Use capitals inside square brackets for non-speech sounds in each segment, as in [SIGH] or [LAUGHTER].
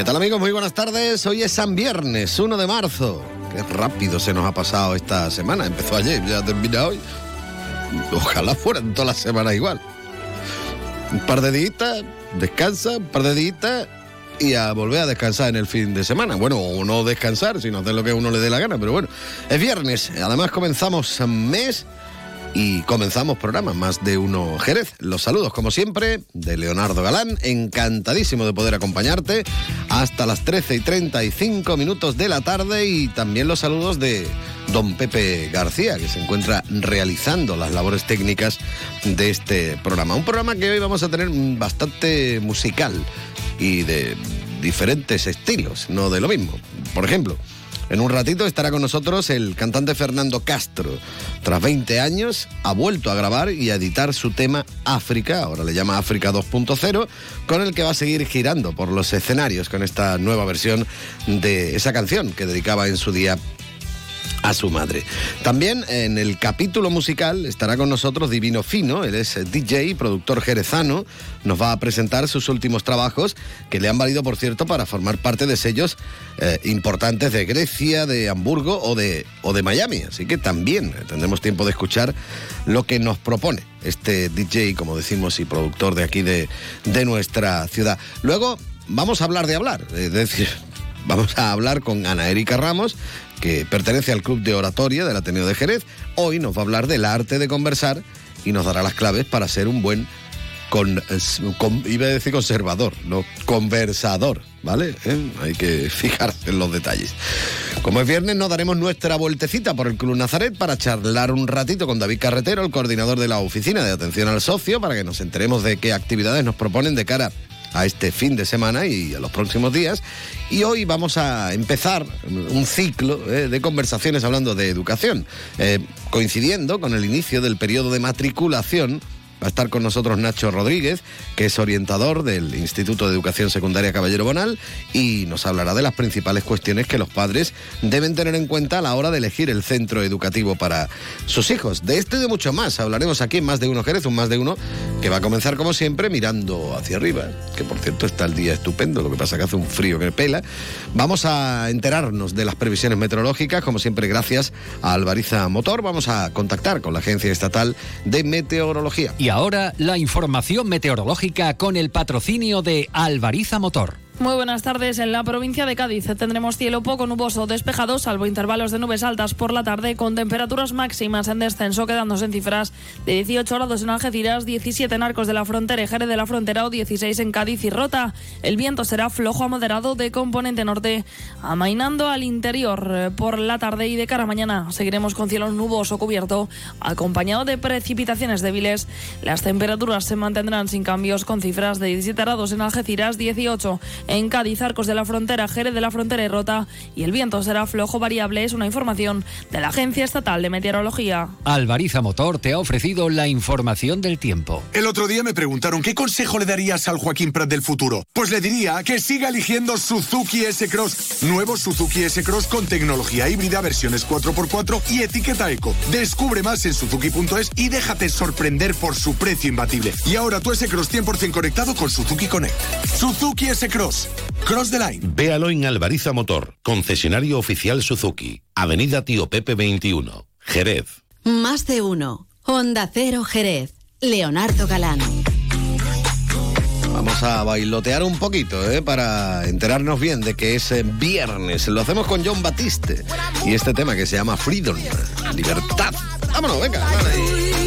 ¿Qué tal amigos? Muy buenas tardes. Hoy es San Viernes, 1 de marzo. Qué rápido se nos ha pasado esta semana. Empezó ayer, ya termina hoy. Ojalá fueran todas las semanas igual. Un par de días, descansa, un par de días y a volver a descansar en el fin de semana. Bueno, o no descansar, sino hacer lo que uno le dé la gana, pero bueno, es viernes. Además comenzamos mes y comenzamos programa Más de Uno Jerez. Los saludos, como siempre, de Leonardo Galán. Encantadísimo de poder acompañarte hasta las 13 y 35 minutos de la tarde. Y también los saludos de don Pepe García, que se encuentra realizando las labores técnicas de este programa. Un programa que hoy vamos a tener bastante musical y de diferentes estilos, no de lo mismo. Por ejemplo, en un ratito estará con nosotros el cantante Fernando Castro. Tras 20 años ha vuelto a grabar y a editar su tema África, ahora le llama África 2.0, con el que va a seguir girando por los escenarios con esta nueva versión de esa canción que dedicaba en su día a su madre. También en el capítulo musical estará con nosotros Divino Fino, él es DJ productor jerezano, nos va a presentar sus últimos trabajos que le han valido, por cierto, para formar parte de sellos eh, importantes de Grecia, de Hamburgo o de, o de Miami. Así que también tendremos tiempo de escuchar lo que nos propone este DJ, como decimos, y productor de aquí de, de nuestra ciudad. Luego vamos a hablar de hablar, es decir, [LAUGHS] vamos a hablar con Ana Erika Ramos, que pertenece al Club de Oratoria del Ateneo de Jerez. Hoy nos va a hablar del arte de conversar y nos dará las claves para ser un buen, iba a decir conservador, no, conversador, ¿vale? ¿Eh? Hay que [LAUGHS] fijarse en los detalles. Como es viernes, nos daremos nuestra vueltecita por el Club Nazaret para charlar un ratito con David Carretero, el coordinador de la oficina de atención al socio, para que nos enteremos de qué actividades nos proponen de cara a este fin de semana y a los próximos días. Y hoy vamos a empezar un ciclo eh, de conversaciones hablando de educación, eh, coincidiendo con el inicio del periodo de matriculación. Va a estar con nosotros Nacho Rodríguez, que es orientador del Instituto de Educación Secundaria Caballero Bonal, y nos hablará de las principales cuestiones que los padres deben tener en cuenta a la hora de elegir el centro educativo para sus hijos. De esto y de mucho más hablaremos aquí en Más de Uno Jerez, un Más de Uno que va a comenzar como siempre mirando hacia arriba, que por cierto está el día estupendo, lo que pasa que hace un frío que pela. Vamos a enterarnos de las previsiones meteorológicas, como siempre gracias a Alvariza Motor. Vamos a contactar con la Agencia Estatal de Meteorología. Ahora la información meteorológica con el patrocinio de Alvariza Motor. Muy buenas tardes. En la provincia de Cádiz tendremos cielo poco nuboso despejado, salvo intervalos de nubes altas por la tarde, con temperaturas máximas en descenso, quedándose en cifras de 18 grados en Algeciras, 17 en Arcos de la Frontera y Jerez de la Frontera o 16 en Cádiz y Rota. El viento será flojo a moderado de componente norte, amainando al interior por la tarde y de cara a mañana. Seguiremos con cielo nuboso cubierto, acompañado de precipitaciones débiles. Las temperaturas se mantendrán sin cambios, con cifras de 17 grados en Algeciras, 18 en Cádiz, Arcos de la Frontera, Jerez de la Frontera y Rota, y el viento será flojo variable. Es una información de la Agencia Estatal de Meteorología. Alvariza Motor te ha ofrecido la información del tiempo. El otro día me preguntaron qué consejo le darías al Joaquín Prat del futuro. Pues le diría que siga eligiendo Suzuki S-Cross. Nuevo Suzuki S-Cross con tecnología híbrida, versiones 4x4 y etiqueta eco. Descubre más en suzuki.es y déjate sorprender por su precio imbatible. Y ahora tu S-Cross 100% conectado con Suzuki Connect. Suzuki S-Cross. Cross the line. Véalo en Alvariza Motor, concesionario oficial Suzuki, Avenida Tío Pepe 21, Jerez. Más de uno. Onda Cero Jerez. Leonardo Galán. Vamos a bailotear un poquito, ¿eh? Para enterarnos bien de que es viernes. Lo hacemos con John Batiste y este tema que se llama Freedom, libertad. Vámonos, venga. dale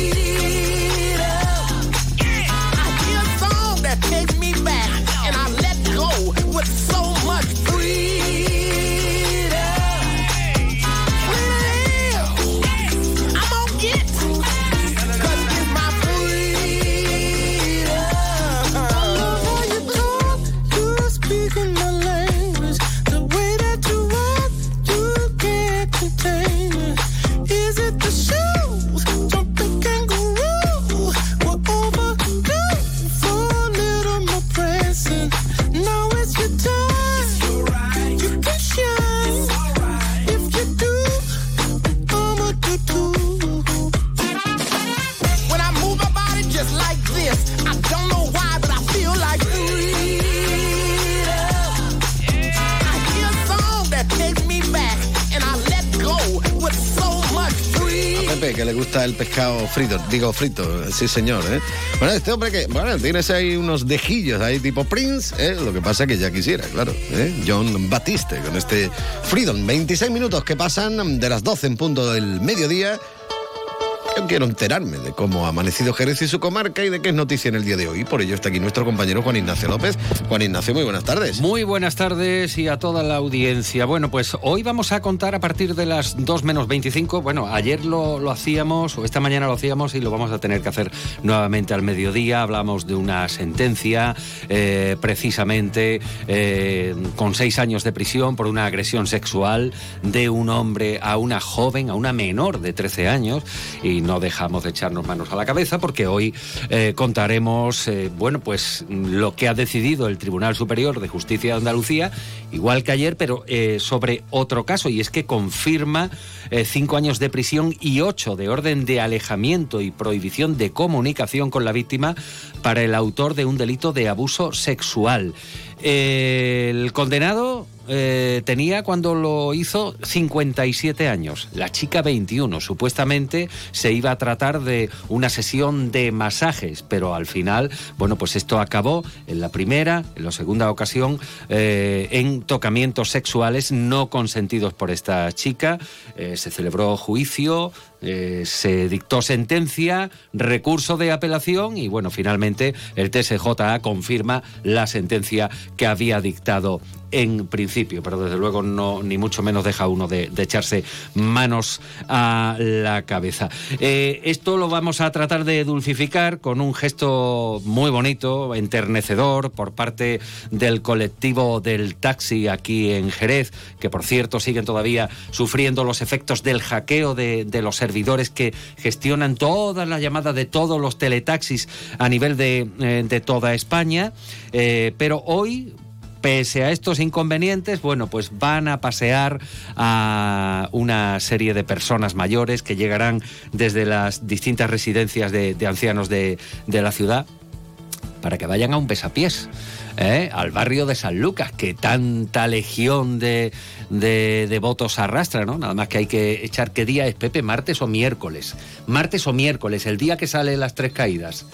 gusta el pescado frito, digo frito, sí señor, ¿eh? Bueno, este hombre que, bueno, tienes ahí unos dejillos ahí tipo Prince, ¿eh? Lo que pasa que ya quisiera, claro, ¿eh? John Batiste con este Freedom. 26 minutos que pasan de las 12 en punto del mediodía. Yo quiero enterarme de cómo ha amanecido Jerez y su comarca y de qué es noticia en el día de hoy. Por ello está aquí nuestro compañero Juan Ignacio López. Juan Ignacio, muy buenas tardes. Muy buenas tardes y a toda la audiencia. Bueno, pues hoy vamos a contar a partir de las 2 menos 25. Bueno, ayer lo, lo hacíamos, o esta mañana lo hacíamos y lo vamos a tener que hacer nuevamente al mediodía. Hablamos de una sentencia, eh, precisamente eh, con seis años de prisión por una agresión sexual de un hombre a una joven, a una menor de 13 años. Y no dejamos de echarnos manos a la cabeza porque hoy eh, contaremos, eh, bueno, pues lo que ha decidido el Tribunal Superior de Justicia de Andalucía, igual que ayer, pero eh, sobre otro caso, y es que confirma cinco años de prisión y ocho de orden de alejamiento y prohibición de comunicación con la víctima para el autor de un delito de abuso sexual. El condenado eh, tenía cuando lo hizo 57 años, la chica 21. Supuestamente se iba a tratar de una sesión de masajes, pero al final, bueno, pues esto acabó en la primera, en la segunda ocasión, eh, en tocamientos sexuales no consentidos por esta chica. Eh, se celebró juicio, eh, se dictó sentencia, recurso de apelación y bueno, finalmente el TSJA confirma la sentencia que había dictado en principio, pero desde luego no ni mucho menos deja uno de, echarse manos a la cabeza. Eh, esto lo vamos a tratar de dulcificar con un gesto muy bonito, enternecedor por parte del colectivo del taxi aquí en Jerez, que por cierto siguen todavía sufriendo los efectos del hackeo de, de los servidores que gestionan todas las llamadas de todos los teletaxis a nivel de, eh, de toda España. Eh, pero hoy, pese a estos inconvenientes, bueno, pues van a pasear a una serie de personas mayores que llegarán desde las distintas residencias de, ancianos de, de la ciudad para que vayan a un besapiés. ¿Eh? al barrio de San Lucas, que tanta legión de, de, de, votos arrastra, ¿no? Nada más que hay que echar qué día es Pepe, martes o miércoles. Martes o miércoles, el día que sale las tres caídas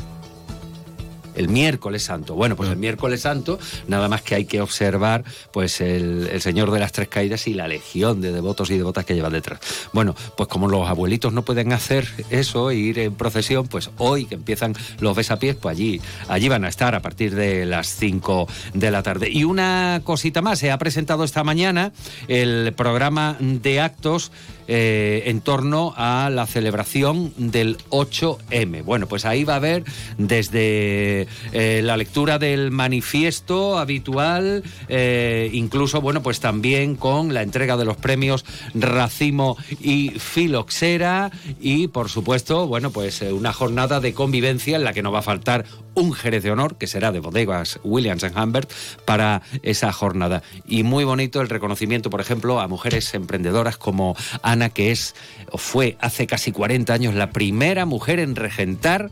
el miércoles santo. Bueno, pues el miércoles santo, nada más que hay que observar pues el, el, Señor de las Tres Caídas y la legión de devotos y devotas que lleva detrás. Bueno, pues como los abuelitos no pueden hacer eso, ir en procesión, pues hoy que empiezan los besapiés, pues allí, allí van a estar a partir de las 5 de la tarde. Y una cosita más, se ha presentado esta mañana el programa de actos eh, en torno a la celebración del 8M. Bueno, pues ahí va a haber desde eh, la lectura del manifiesto habitual, eh, incluso, bueno, pues también con la entrega de los premios Racimo y Filoxera y, por supuesto, bueno, pues una jornada de convivencia en la que no va a faltar un Jerez de Honor, que será de bodegas Williams and Humbert, para esa jornada. Y muy bonito el reconocimiento, por ejemplo, a mujeres emprendedoras como Ana, que es o fue hace casi 40 años la primera mujer en regentar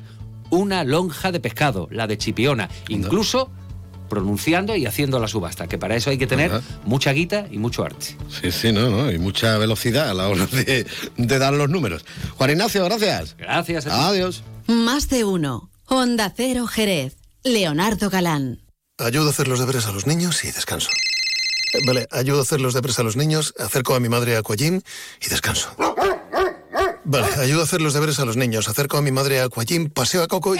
una lonja de pescado, la de Chipiona. Incluso pronunciando y haciendo la subasta, que para eso hay que tener Ajá. mucha guita y mucho arte. Sí, sí, no, no, y mucha velocidad a la hora de, de dar los números. Juan Ignacio, gracias. Gracias. Adiós. Más de uno. Honda Cero Jerez. Leonardo Galán. Ayudo a hacer los deberes a los niños y descanso. Vale, ayudo a hacer los deberes a los niños, acerco a mi madre a Aquagym y descanso. Vale, ayudo a hacer los deberes a los niños, acerco a mi madre a Aquagym, paseo a Coco y...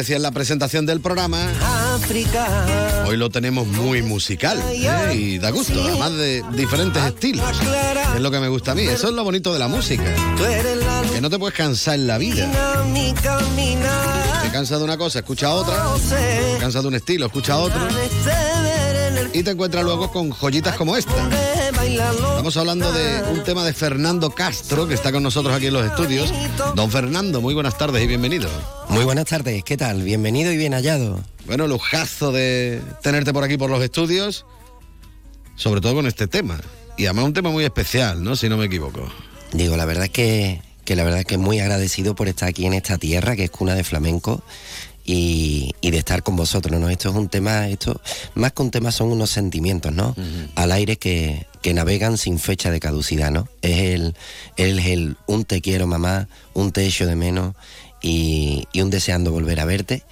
Decía en la presentación del programa, hoy lo tenemos muy musical ¿eh? y da gusto, además de diferentes estilos. Es lo que me gusta a mí, eso es lo bonito de la música. Que no te puedes cansar en la vida. Te cansas de una cosa, escucha otra. Te cansas de un estilo, escucha otro. Y te encuentras luego con joyitas como esta. Estamos hablando de un tema de Fernando Castro, que está con nosotros aquí en los estudios. Don Fernando, muy buenas tardes y bienvenido. Muy buenas tardes, ¿qué tal? Bienvenido y bien hallado. Bueno, lujazo de tenerte por aquí por los estudios, sobre todo con este tema. Y además un tema muy especial, ¿no? Si no me equivoco. Digo, la verdad es que, que la verdad es que muy agradecido por estar aquí en esta tierra que es cuna de flamenco y, y de estar con vosotros, ¿no? Esto es un tema, esto, más que un tema son unos sentimientos, ¿no? Al aire que, que navegan sin fecha de caducidad, ¿no? Es el, es el un te quiero mamá, un te echo de menos y, y un deseando volver a verte.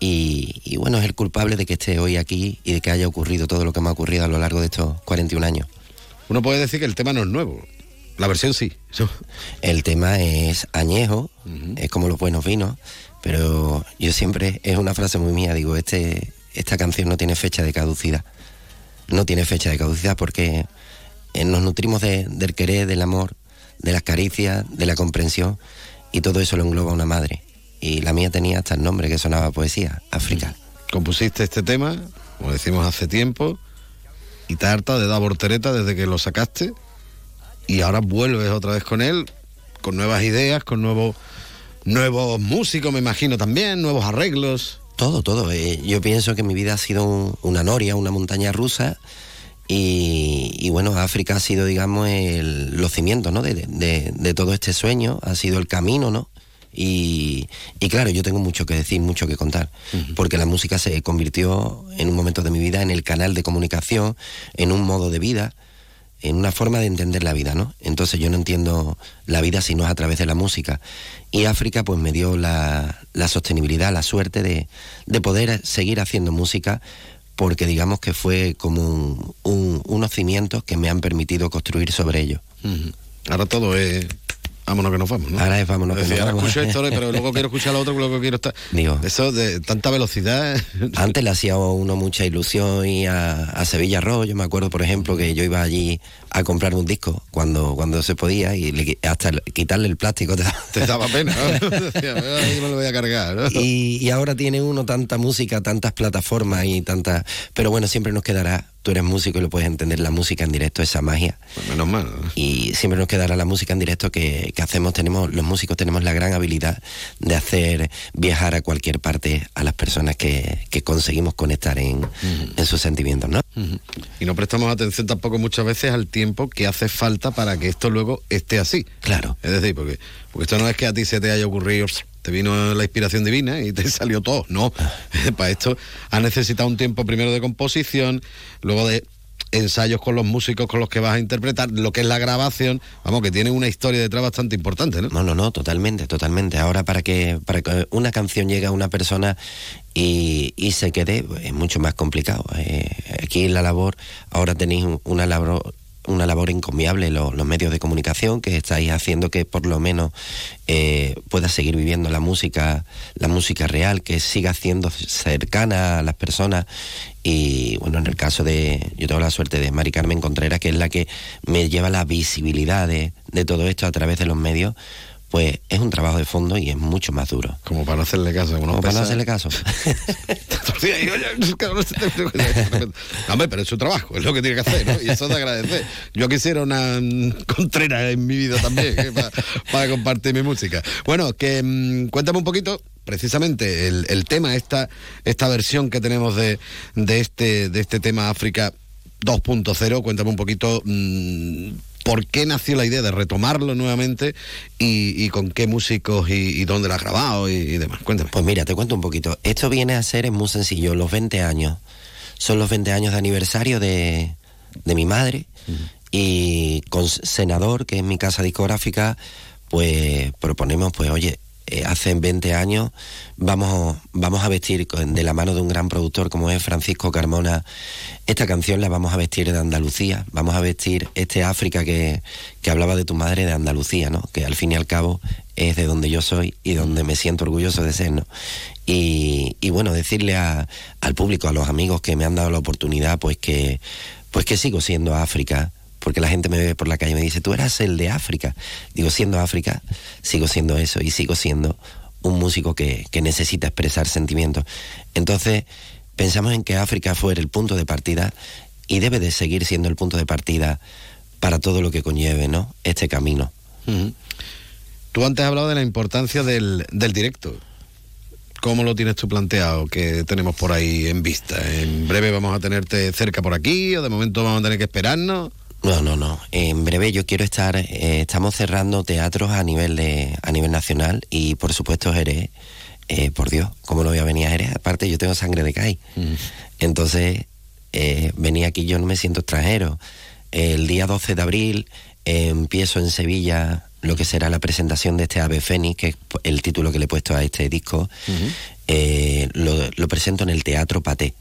Y, y bueno, es el culpable de que esté hoy aquí y de que haya ocurrido todo lo que me ha ocurrido a lo largo de estos 41 años. Uno puede decir que el tema no es nuevo. La versión sí. [LAUGHS] El tema es añejo, es como los buenos vinos, pero yo siempre, es una frase muy mía, digo, este, esta canción no tiene fecha de caducidad. No tiene fecha de caducidad porque eh, nos nutrimos de- del querer, del amor, de las caricias, de la comprensión, y todo eso lo engloba una madre. Y la mía tenía hasta el nombre que sonaba poesía, África. Compusiste este tema, como decimos hace tiempo, y te harta de dar voltereta desde que lo sacaste, y ahora vuelves otra vez con él, con nuevas ideas, con nuevos, nuevos músicos, me imagino también, nuevos arreglos. Todo, todo. Eh, yo pienso que mi vida ha sido un- una noria, una montaña rusa. Y, y bueno, África ha sido, digamos, el- los cimientos ¿no? de, de- de todo este sueño, ha sido el camino, ¿no? Y, y claro, yo tengo mucho que decir, mucho que contar, porque la música se convirtió en un momento de mi vida en el canal de comunicación, en un modo de vida, en una forma de entender la vida, ¿no? Entonces yo no entiendo la vida si no es a través de la música. Y África pues me dio la, la sostenibilidad, la suerte de, de poder seguir haciendo música porque digamos que fue como un- un- unos cimientos que me han permitido construir sobre ellos. Ahora todo es. Vámonos que nos vamos, ¿no? Ahora es vámonos que decir, nos ahora vamos. escucho esto, pero luego quiero escuchar lo otro, luego quiero estar. Digo. Eso de tanta velocidad. [LAUGHS] Antes le hacía uno mucha ilusión y a, a Sevilla Rock. Yo me acuerdo, por ejemplo, que yo iba allí a comprar un disco cuando, cuando se podía y le hasta quitarle el plástico te, Te daba pena, ¿no? [LAUGHS] [LAUGHS] Decía, "Ay, me lo voy a cargar, ¿no? y, y ahora tiene uno tanta música, tantas plataformas y tantas... Pero bueno, siempre nos quedará, tú eres músico y lo puedes entender, la música en directo, esa magia. Pues menos mal. ¿no? Y siempre nos quedará la música en directo que, que hacemos, tenemos, los músicos tenemos la gran habilidad de hacer viajar a cualquier parte a las personas que, que conseguimos conectar en, en sus sentimientos, ¿no? Y no prestamos atención tampoco muchas veces al tiempo que hace falta para que esto luego esté así. Claro. Es decir, porque, porque esto no es que a ti se te haya ocurrido, te vino la inspiración divina y te [LAUGHS] salió todo. No. [LAUGHS] para esto has necesitado un tiempo primero de composición, luego de ensayos con los músicos con los que vas a interpretar, lo que es la grabación, vamos, que tiene una historia detrás bastante importante, ¿no? No, no, no, totalmente, totalmente. Ahora para que, para una canción llegue a una persona y, y se quede, es mucho más complicado. Eh, aquí la labor, ahora tenéis un- una labor una labor encomiable lo- los medios de comunicación que estáis haciendo que por lo menos eh, pueda seguir viviendo la música la música real que siga siendo cercana a las personas. Y bueno en el caso de yo tengo la suerte de Mari Carmen Contreras que es la que me lleva la visibilidad de, de todo esto a través de los medios pues es un trabajo de fondo y es mucho más duro Como para no hacerle caso. a unos como para no hacerle caso es [LAUGHS] hombre, pero es su trabajo, es lo que tiene que hacer, ¿no? Y eso te agradece. Yo quisiera una contrera en mi vida también, ¿eh? Pa- para, compartir mi música. Bueno, que mm, cuéntame un poquito, precisamente, el, el tema, esta, esta versión que tenemos de, de, este, de este tema África 2.0, cuéntame un poquito mm, por qué nació la idea de retomarlo nuevamente y, y con qué músicos y, y dónde lo has grabado y, y demás. Cuéntame. Pues mira, te cuento un poquito. Esto viene a ser, es muy sencillo, los 20 años. Son los 20 años de aniversario de, de mi madre. Y con Senador, que es mi casa discográfica, pues proponemos, pues oye, eh, hace 20 años vamos, vamos a vestir de la mano de un gran productor como es Francisco Carmona. Esta canción la vamos a vestir de Andalucía, vamos a vestir este África que, que hablaba de tu madre de Andalucía, ¿no? Que al fin y al cabo es de donde yo soy y donde me siento orgulloso de ser. Y, y bueno, decirle a- al público, a los amigos que me han dado la oportunidad, pues que, pues que sigo siendo África, porque la gente me ve por la calle y me dice, tú eras el de África. Digo, siendo África, sigo siendo eso y sigo siendo un músico que, que necesita expresar sentimientos. Entonces, pensamos en que África fuera el punto de partida y debe de seguir siendo el punto de partida para todo lo que conlleve, ¿no? Este camino. Tú antes has hablado de la importancia del, del directo. ¿Cómo lo tienes tú planteado que tenemos por ahí en vista? ¿En breve vamos a tenerte cerca por aquí o de momento vamos a tener que esperarnos? No, no, no. En breve yo quiero estar. eh, estamos cerrando teatros a nivel de a nivel nacional y por supuesto Jerez. eh, por Dios, ¿cómo no voy a venir a Jerez? Aparte yo tengo sangre de CAI. Entonces eh, venir aquí yo no me siento extranjero. El día 12 de abril eh, empiezo en Sevilla lo que será la presentación de este Ave Fénix, que es el título que le he puesto a este disco. Eh, lo, lo presento en el Teatro Paté.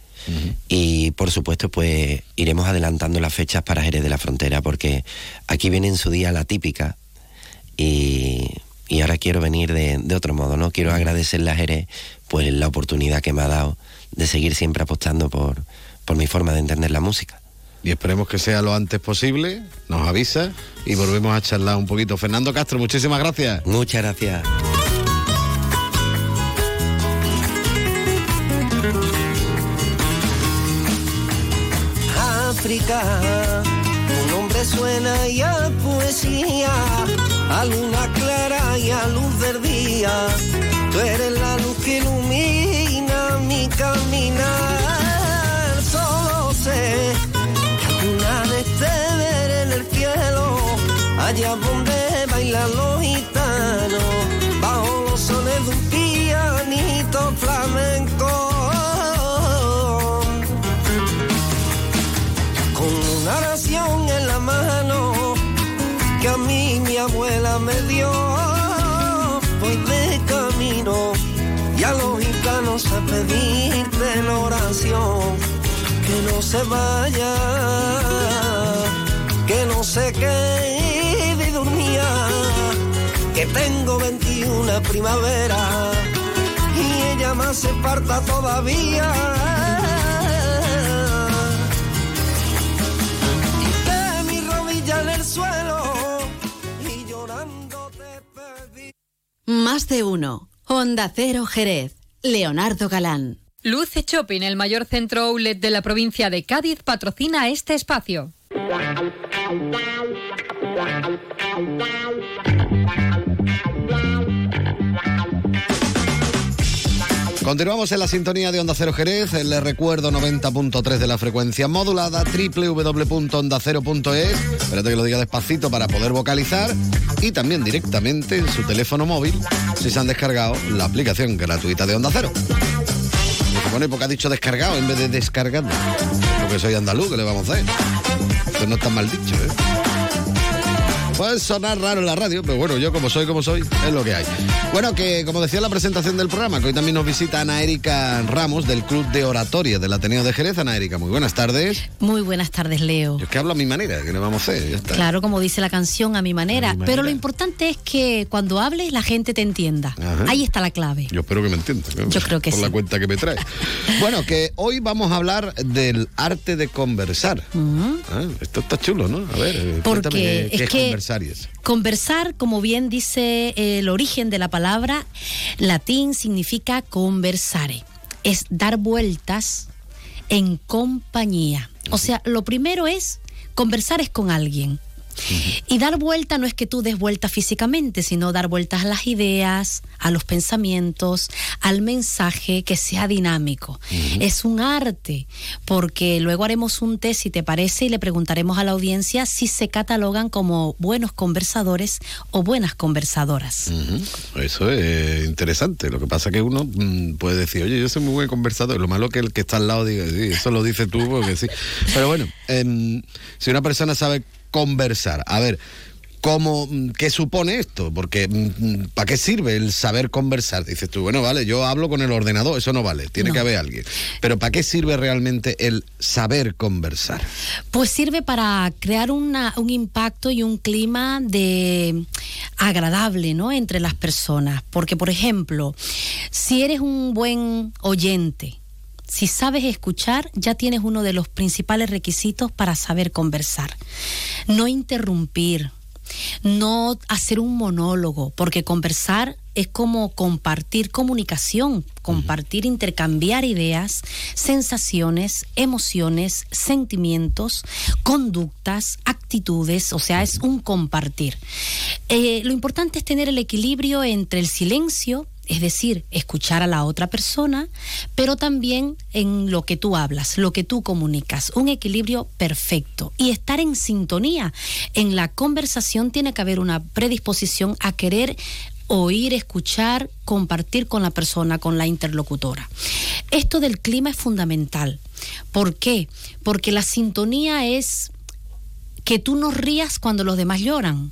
Y por supuesto, pues iremos adelantando las fechas para Jerez de la Frontera, porque aquí viene en su día la típica y, y ahora quiero venir de, de otro modo, ¿no? Quiero agradecerle a Jerez pues la oportunidad que me ha dado de seguir siempre apostando por, por mi forma de entender la música. Y esperemos que sea lo antes posible, nos avisa y volvemos a charlar un poquito. Fernando Castro, muchísimas gracias. Muchas gracias. África, tu nombre suena y a poesía, a luna clara y a luz del día. Tú eres la luz que ilumina mi caminar. Solo sé que alguna vez te veré en el cielo, allá donde bailan los la oración que no se vaya, que no se quede dormía, que tengo 21 primavera y ella me hace falta todavía. mi rodilla en el suelo y llorando te pedí. Más de uno. Onda Cero Jerez. Leonardo Galán. Luce Shopping, el mayor centro outlet de la provincia de Cádiz, patrocina este espacio. Continuamos en la sintonía de Onda Cero Jerez, les recuerdo 90.3 de la frecuencia modulada, www.ondacero.es, espérate que lo diga despacito para poder vocalizar, y también directamente en su teléfono móvil, si se han descargado la aplicación gratuita de Onda Cero. Pone porque ha dicho descargado en vez de descargando, porque soy andaluz, ¿qué le vamos a hacer? Pues no está mal dicho, ¿eh? Puede sonar raro en la radio, pero bueno, yo como soy, como soy, es lo que hay. Bueno, que como decía en la presentación del programa, que hoy también nos visita Ana Erika Ramos del Club de Oratoria del Ateneo de Jerez. Ana Erika, muy buenas tardes. Muy buenas tardes, Leo. Yo es que hablo a mi manera, que le vamos a hacer, ya está. Claro, como dice la canción, a mi manera. A mi Pero lo importante es que cuando hables la gente te entienda. Ajá. Ahí está la clave. Yo espero que me entienda. ¿no? Yo creo que Por sí. la cuenta que me trae. [LAUGHS] bueno, que hoy vamos a hablar del arte de conversar. Ah, esto está chulo, ¿no? A ver, eh, Porque cuéntame qué, es qué es que- conversar y eso. Conversar, como bien dice el origen de la palabra, latín significa conversare. Es dar vueltas en compañía. O sea, lo primero es conversar es con alguien. Y dar vuelta no es que tú des vuelta físicamente, sino dar vueltas a las ideas, a los pensamientos, al mensaje que sea dinámico. Es un arte, porque luego haremos un test, si te parece, y le preguntaremos a la audiencia si se catalogan como buenos conversadores o buenas conversadoras. Eso es interesante. Lo que pasa que uno mm, puede decir, oye, yo soy muy buen conversador. Lo malo que el que está al lado diga, sí, eso lo dices tú porque sí. Pero bueno, em, si una persona sabe conversar, a ver, ¿cómo, mm, ¿qué supone esto? Porque mm, ¿para qué sirve el saber conversar? Dices tú, bueno, vale, yo hablo con el ordenador, eso no vale, tiene No. que haber alguien. Pero ¿para qué sirve realmente el saber conversar? Pues sirve para crear una- un impacto y un clima de agradable, ¿no? Entre las personas. Porque, por ejemplo, si eres un buen oyente, si sabes escuchar, ya tienes uno de los principales requisitos para saber conversar. No interrumpir, no hacer un monólogo, porque conversar es como compartir comunicación, compartir, intercambiar ideas, sensaciones, emociones, sentimientos, conductas, actitudes, o sea, es un compartir. Eh, lo importante es tener el equilibrio entre el silencio, es decir, escuchar a la otra persona, pero también en lo que tú hablas, lo que tú comunicas, un equilibrio perfecto y estar en sintonía. En la conversación tiene que haber una predisposición a querer oír, escuchar, compartir con la persona, con la interlocutora. Esto del clima es fundamental. ¿Por qué? Porque la sintonía es que tú no rías cuando los demás lloran.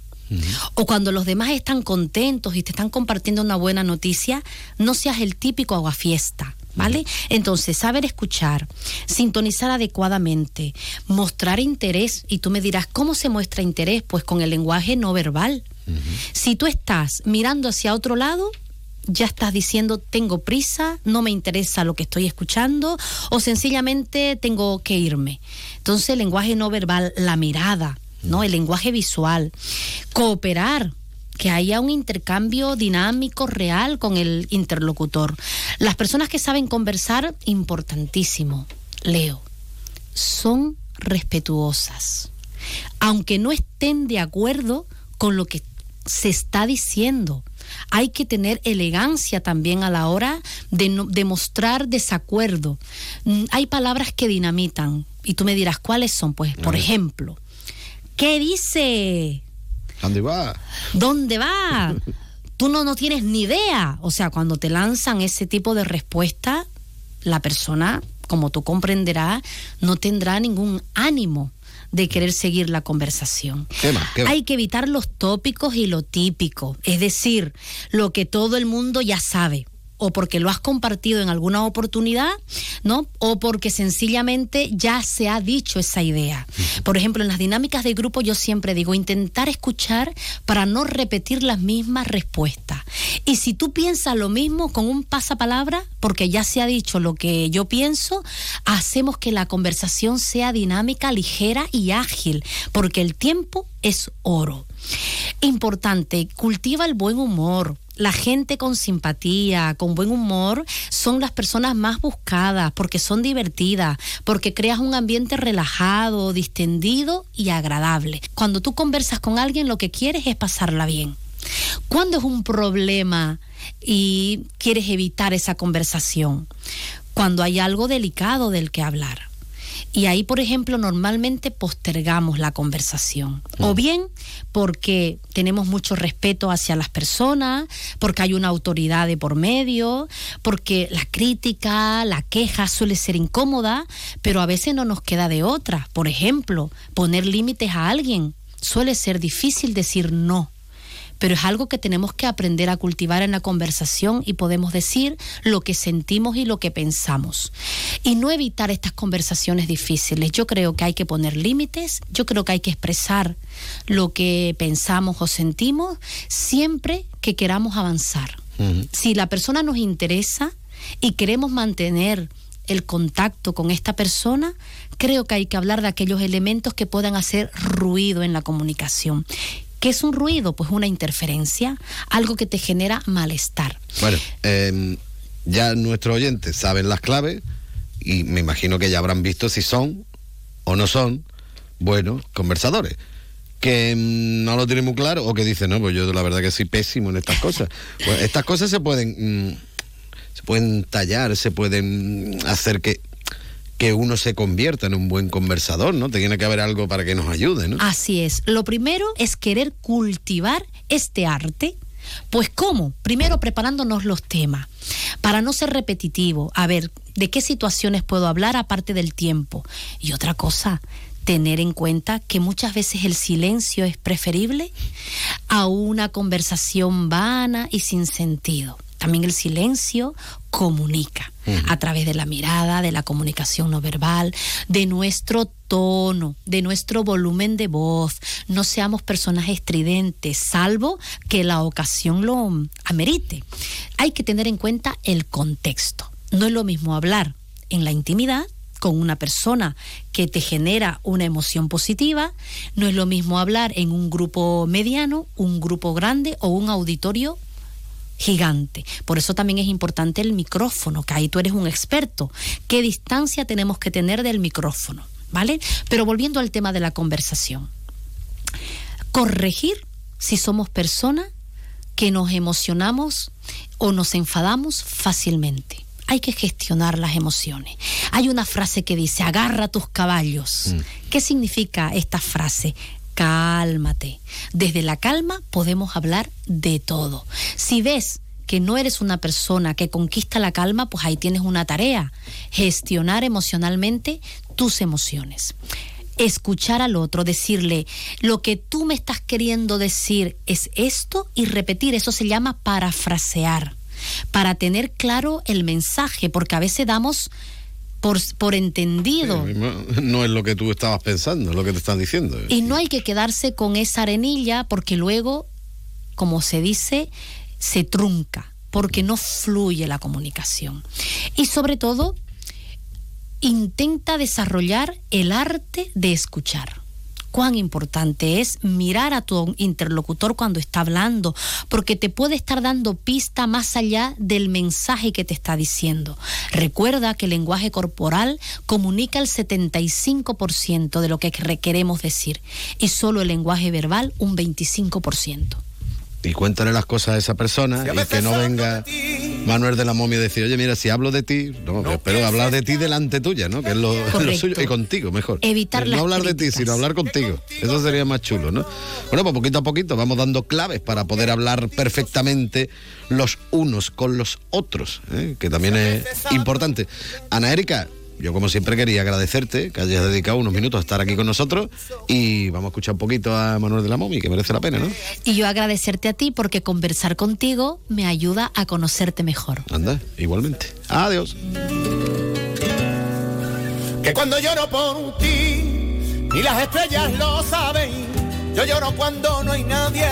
O cuando los demás están contentos y te están compartiendo una buena noticia, no seas el típico aguafiesta. ¿Vale? Entonces, saber escuchar, sintonizar adecuadamente, mostrar interés, y tú me dirás, ¿cómo se muestra interés? Pues con el lenguaje no verbal. Si tú estás mirando hacia otro lado, ya estás diciendo tengo prisa, no me interesa lo que estoy escuchando o sencillamente tengo que irme. Entonces el lenguaje no verbal, la mirada, ¿no? El lenguaje visual, cooperar, que haya un intercambio dinámico, real con el interlocutor. Las personas que saben conversar, importantísimo, Leo, son respetuosas. Aunque no estén de acuerdo con lo que se está diciendo. Hay que tener elegancia también a la hora de, de mostrar desacuerdo. Mm, Hay palabras que dinamitan y tú me dirás cuáles son. Pues, por ejemplo, ¿qué dice? ¿Dónde va? ¿Dónde va? [LAUGHS] Tú no, no tienes ni idea. O sea, cuando te lanzan ese tipo de respuesta, la persona, como tú comprenderás, no tendrá ningún ánimo de querer seguir la conversación. ¿Qué más? ¿Qué más? Hay que evitar los tópicos y lo típico, es decir, lo que todo el mundo ya sabe o porque lo has compartido en alguna oportunidad, ¿no? O porque sencillamente ya se ha dicho esa idea. Por ejemplo, en las dinámicas de grupo yo siempre digo intentar escuchar para no repetir las mismas respuestas. Y si tú piensas lo mismo con un pasapalabra, porque ya se ha dicho lo que yo pienso, hacemos que la conversación sea dinámica, ligera y ágil, porque el tiempo es oro. Importante, cultiva el buen humor. La gente con simpatía, con buen humor, son las personas más buscadas porque son divertidas, porque creas un ambiente relajado, distendido y agradable. Cuando tú conversas con alguien, lo que quieres es pasarla bien. ¿Cuándo es un problema y quieres evitar esa conversación? Cuando hay algo delicado del que hablar. Y ahí, por ejemplo, normalmente postergamos la conversación. O bien porque tenemos mucho respeto hacia las personas, porque hay una autoridad de por medio, porque la crítica, la queja suele ser incómoda, pero a veces no nos queda de otra. Por ejemplo, poner límites a alguien. Suele ser difícil decir no pero es algo que tenemos que aprender a cultivar en la conversación y podemos decir lo que sentimos y lo que pensamos. Y no evitar estas conversaciones difíciles. Yo creo que hay que poner límites, yo creo que hay que expresar lo que pensamos o sentimos siempre que queramos avanzar. Si la persona nos interesa y queremos mantener el contacto con esta persona, creo que hay que hablar de aquellos elementos que puedan hacer ruido en la comunicación. ¿Qué es un ruido? Pues una interferencia, algo que te genera malestar. Bueno, eh, ya nuestros oyentes saben las claves y me imagino que ya habrán visto si son o no son buenos conversadores. Que mm, no lo tienen muy claro o que dicen, no, pues yo la verdad que soy pésimo en estas cosas. [LAUGHS] Pues estas cosas se pueden, mm, se pueden tallar, se pueden hacer que, que uno se convierta en un buen conversador, ¿no? Tiene que haber algo para que nos ayude, ¿no? Así es. Lo primero es querer cultivar este arte. Pues ¿cómo? Primero preparándonos los temas, para no ser repetitivo. A ver, ¿de qué situaciones puedo hablar aparte del tiempo? Y otra cosa, tener en cuenta que muchas veces el silencio es preferible a una conversación vana y sin sentido. También el silencio comunica a través de la mirada, de la comunicación no verbal, de nuestro tono, de nuestro volumen de voz. No seamos personas estridentes, salvo que la ocasión lo amerite. Hay que tener en cuenta el contexto. No es lo mismo hablar en la intimidad con una persona que te genera una emoción positiva, no es lo mismo hablar en un grupo mediano, un grupo grande o un auditorio gigante. Por eso también es importante el micrófono, que ahí tú eres un experto. ¿Qué distancia tenemos que tener del micrófono? ¿Vale? Pero volviendo al tema de la conversación. Corregir si somos personas que nos emocionamos o nos enfadamos fácilmente. Hay que gestionar las emociones. Hay una frase que dice, agarra tus caballos. Mm. ¿Qué significa esta frase? Cálmate. Desde la calma podemos hablar de todo. Si ves que no eres una persona que conquista la calma, pues ahí tienes una tarea, gestionar emocionalmente tus emociones escuchar al otro, decirle, lo que tú me estás queriendo decir es esto y repetir, eso se llama parafrasear, para tener claro el mensaje, porque a veces damos por, por entendido. No es lo que tú estabas pensando, es lo que te están diciendo. Y no hay que quedarse con esa arenilla porque luego, como se dice, se trunca, porque no fluye la comunicación. Y sobre todo, intenta desarrollar el arte de escuchar. Cuán importante es mirar a tu interlocutor cuando está hablando, porque te puede estar dando pista más allá del mensaje que te está diciendo. Recuerda que el lenguaje corporal comunica el 75% de lo que queremos decir y solo el lenguaje verbal un 25% y cuéntale las cosas a esa persona y que no venga Manuel de la Momia a decir, oye, mira, si hablo de ti, no, pero hablar de ti delante tuya, ¿no? Que es lo, [LAUGHS] lo suyo, y contigo mejor. Evitar No las hablar de ti, sino hablar contigo. Eso sería más chulo, ¿no? Bueno, pues poquito a poquito vamos dando claves para poder hablar perfectamente los unos con los otros, ¿eh? que también es importante. Ana Erika, yo como siempre quería agradecerte que hayas dedicado unos minutos a estar aquí con nosotros y vamos a escuchar un poquito a Manuel de la Momia, que merece la pena, ¿no? Y yo agradecerte a ti porque conversar contigo me ayuda a conocerte mejor. Anda, igualmente. Adiós. Que cuando lloro por ti, ni las estrellas lo saben. Yo lloro cuando no hay nadie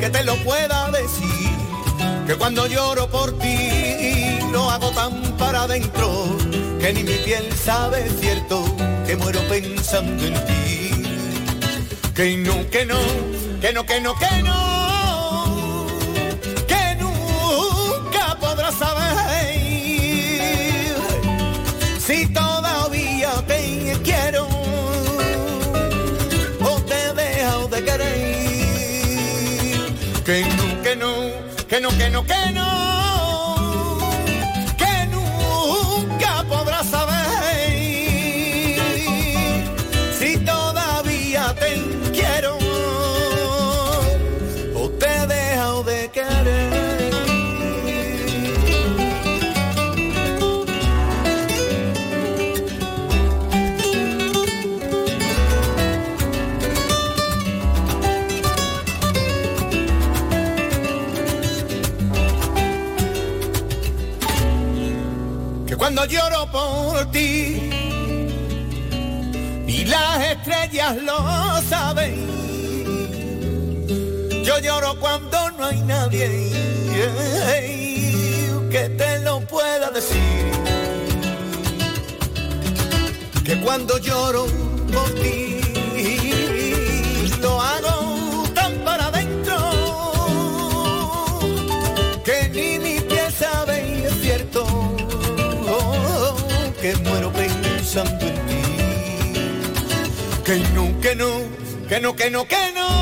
que te lo pueda decir. Que cuando lloro por ti, lo hago tan para adentro, que ni mi piel sabe cierto, que muero pensando en ti. Que no, que no, que no, que no, que no, no, que no, que no, cuando lloro por ti. Y las estrellas lo saben, yo lloro cuando no hay nadie que te lo pueda decir. Que cuando lloro por ti que muero pensando en ti. Que no, que no, que no, que no, que no,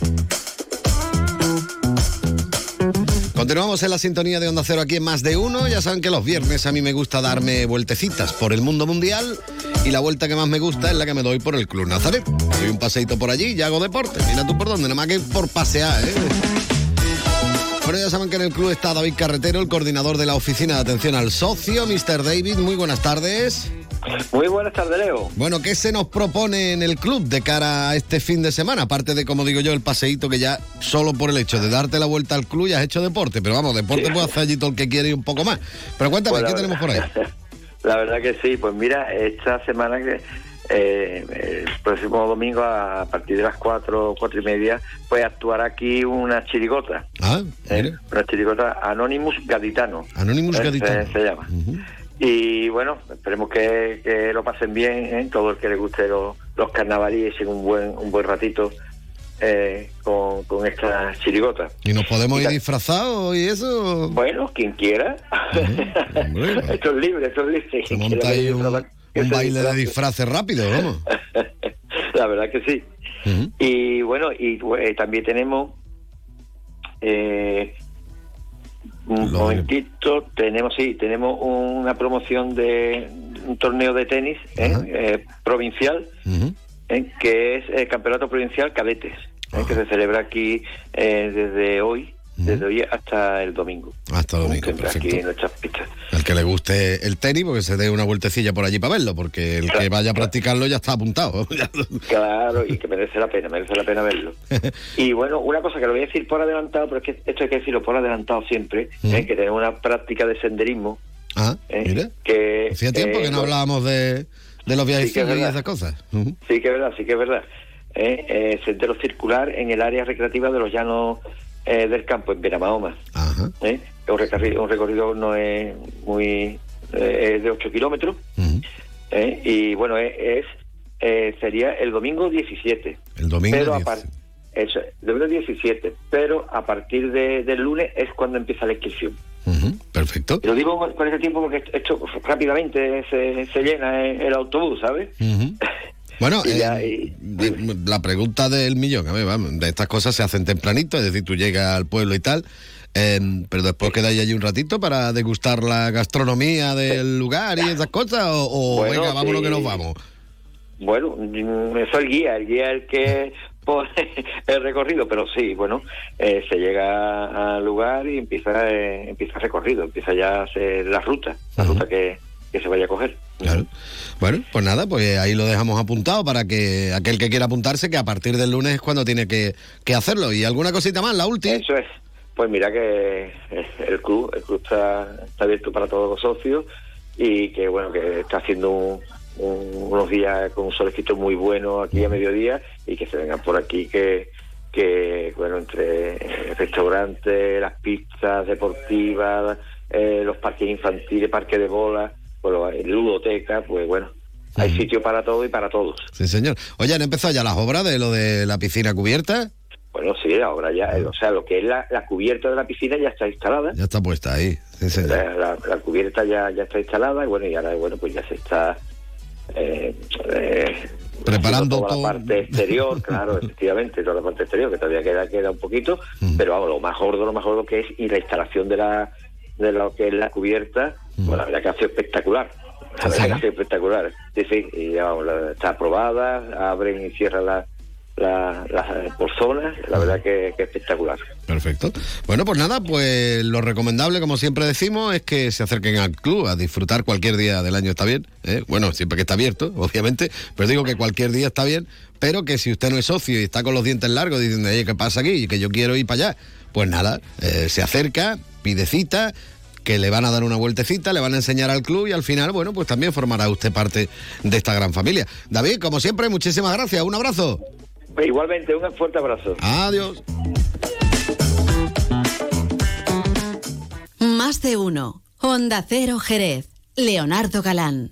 Continuamos en la sintonía de Onda Cero aquí en Más de Uno. Ya saben que los viernes a mí me gusta darme vueltecitas por el mundo mundial y la vuelta que más me gusta es la que me doy por el Club Nazaret. Doy un paseito por allí y hago deporte. Mira tú por dónde, nada más que por pasear, ¿eh? Bueno, ya saben que en el club está David Carretero, el coordinador de la oficina de atención al socio, Mr. David. Muy buenas tardes. Muy buenas tardes, Leo. Bueno, ¿qué se nos propone en el club de cara a este fin de semana? Aparte de, como digo yo, el paseíto que ya solo por el hecho de darte la vuelta al club ya has hecho deporte. Pero vamos, deporte puede hacer allí todo el que quiere y un poco más. Pero cuéntame, Pues ¿qué tenemos por ahí? [LAUGHS] La verdad que sí, pues mira, esta semana que eh, el próximo domingo a partir de las cuatro, cuatro y media, pues actuará aquí una chirigota. Ah, ¿eh? Una chirigota Anonymous Gaditano. Anonymous ¿eh? Gaditano. Se, se llama. Y bueno, esperemos que, que lo pasen bien, ¿eh? todo el que le guste los, los carnavalíes y un buen, un buen ratito eh, con, con esta chirigota. ¿Y nos podemos Y ir disfrazados y eso? Bueno, quien quiera. [LAUGHS] esto es libre, esto es libre. Se monta ahí un, baile de disfrace. disfraces rápido, vamos. [LAUGHS] La verdad que sí. Y bueno, y eh, también tenemos eh, un momentito, tenemos sí, tenemos una promoción de un torneo de tenis ¿eh? Eh, provincial, ¿eh? que es el Campeonato Provincial Cadetes, que se celebra aquí eh, desde hoy, desde hoy hasta el domingo. Hasta el domingo, aquí perfecto. en nuestras pistas. El que le guste el tenis, porque se dé una vueltecilla por allí para verlo, porque el que vaya a practicarlo ya está apuntado. [LAUGHS] Claro, y que merece la pena, merece la pena verlo. [LAUGHS] Y bueno, una cosa que lo voy a decir por adelantado, pero es que esto hay que decirlo por adelantado siempre, ¿eh? que tenemos una práctica de senderismo. Ah, ¿eh? mira. Que, Hacía tiempo eh, que no bueno, hablábamos de, de los viajes Sí, es y esas cosas. Sí que es verdad, sí que es verdad. ¿eh? Eh, sendero circular en el área recreativa de los llanos eh, del campo, en Benamahoma. ¿eh? Un, recorrido, un recorrido no es muy... eh, es de 8 kilómetros. ¿eh? Y bueno, es, es, eh, sería el domingo 17. El domingo pero a 10. par- eso, el domingo 17, pero a partir de- del lunes es cuando empieza la inscripción. Perfecto. Lo digo con- con ese tiempo porque esto, esto rápidamente se, se llena el, autobús, ¿sabes? Ujú. [LAUGHS] Bueno, Y ya, eh, la pregunta del millón, a ver, vamos, de estas cosas se hacen tempranito, es decir, tú llegas al pueblo y tal, eh, pero después quedáis allí un ratito para degustar la gastronomía del lugar y esas cosas, o, o Bueno, venga, vámonos sí. que nos vamos. Bueno, mm, eso el guía, el guía es el que [LAUGHS] pone el recorrido, pero sí, bueno, eh, se llega al lugar y empieza eh, empieza el recorrido, empieza ya a ser la ruta, la ruta que, que se vaya a coger. Claro. Bueno, pues nada, pues ahí lo dejamos apuntado para que aquel que quiera apuntarse, que a partir del lunes es cuando tiene que, que hacerlo. ¿Y alguna cosita más, la última? Eso es. Pues mira que el club, el club está, está abierto para todos los socios y que bueno que está haciendo un- un- unos días con un solecito muy bueno aquí a mediodía y que se vengan por aquí que que bueno entre restaurantes, las pistas deportivas, eh, los parques infantiles, parques de bola, bueno, ludoteca, pues bueno, hay sitio para todo y para todos. Sí, señor. Oye, ¿han empezado ya las obras de lo de la piscina cubierta? Bueno, sí, ahora ya, eh, o sea, lo que es la, la cubierta de la piscina ya está instalada. Ya está puesta ahí. Sí, señor. La, la- la cubierta ya, ya está instalada y bueno, y ahora bueno, pues ya se está eh, eh, Preparando toda todo. la parte exterior, [LAUGHS] claro, efectivamente, toda la parte exterior, que todavía queda, queda un poquito, pero vamos, lo más gordo, lo más gordo que es y la instalación de la de lo que es la cubierta, pues la verdad que ha sido espectacular. La verdad que ha sido espectacular. Sí, sí, y ya vamos, la- está aprobada, abren y cierran la- la- las por zonas, la verdad que, que espectacular. Perfecto. Bueno, pues nada, pues lo recomendable, como siempre decimos, es que se acerquen al club a disfrutar cualquier día del año está bien. ¿eh? Bueno, siempre que está abierto, [LAUGHS] obviamente, pero digo que cualquier día está bien, pero que si usted no es socio y está con los dientes largos diciendo, oye, ¿qué pasa aquí? Y que yo quiero ir para allá, pues nada, eh, se acerca, pide cita, que le van a dar una vueltecita, le van a enseñar al club y al final, bueno, pues también formará usted parte de esta gran familia. David, como siempre, muchísimas gracias, un abrazo. Pues igualmente, un fuerte abrazo. Adiós. Más de uno. Honda Cero Jerez. Leonardo Galán.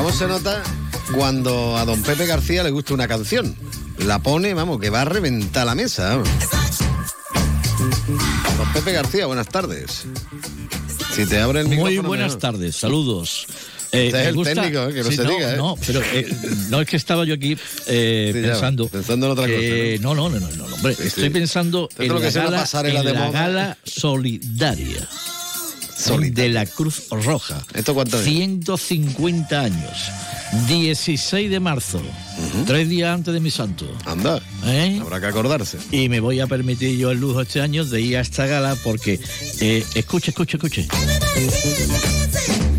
¿Cómo se nota cuando a don Pepe García le gusta una canción? La pone, vamos, que va a reventar la mesa. vamos. Don Pepe García, buenas tardes. Si te abre el Muy micrófono, buenas mejor. tardes, saludos. Usted es me el técnico, eh, que no se no, diga, eh. No, pero eh, no es que estaba yo aquí eh, ya, pensando. pensando en otra cosa, ¿no? No, no, no, no, no, hombre, Sí, estoy pensando es en lo que la es gala, pasarela en de la gala solidaria. De la Cruz Roja. ¿Esto cuánto es? 150 años. 16 de marzo. Tres días antes de mi santo. Anda. ¿Eh? Habrá que acordarse. Y me voy a permitir yo el lujo este año de ir a esta gala porque, eh, escuche, escuche, escuche.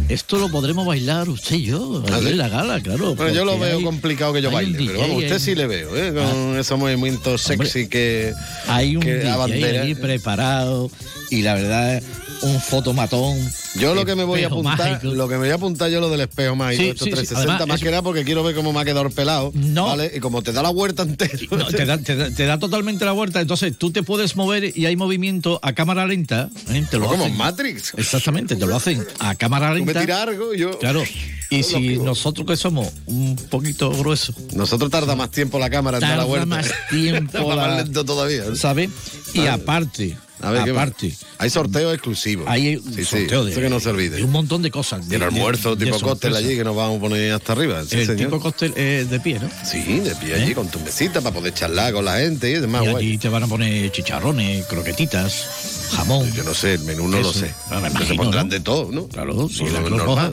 Esto lo podremos bailar usted y yo ¿Ah, sí? en la gala, claro. Bueno, yo lo veo hay- complicado que yo baile, pero vamos, usted sí le veo, ¿eh? Con esos movimientos sexy que. Hay un que DJ ahí preparado y la verdad, un fotomatón. Yo lo que me voy a apuntar, mágico. lo que me voy a apuntar yo lo del espejo mágico, Sí, estos sí, sí. 360, Además, más eso- que nada porque quiero ver cómo me ha quedado el pelado, ¿vale? Y como te da la vuelta entera. No, te, da, te da- te da totalmente la vuelta, entonces tú te puedes mover y hay movimiento a cámara lenta. ¿eh? Te lo Como hacen. Matrix. Exactamente, te lo hacen a cámara Tú me lenta. tiras algo y yo. Claro. Y si nosotros que somos un poquito gruesos. Nosotros tarda más tiempo la cámara en dar la Tarda vuelta. más tiempo [LAUGHS] la- más lento todavía. ¿no? ¿Sabes? Y aparte, Aparte, Hay sorteos exclusivos. hay un sí, sorteo de, eso que no se olvide. de un montón de cosas. Y el de- almuerzo de- tipo de cóctel allí que nos vamos a poner hasta arriba. Sí, el señor. tipo cóctel eh, de pie, ¿no? Sí, de pie allí, con tu mesita para poder charlar con la gente y demás. y guay. allí te van a poner chicharrones, croquetitas, jamón. Yo no sé, el menú no lo sé. Ah, se pondrán ¿no? de todo, ¿no? Claro, sí, la Cruz Roja.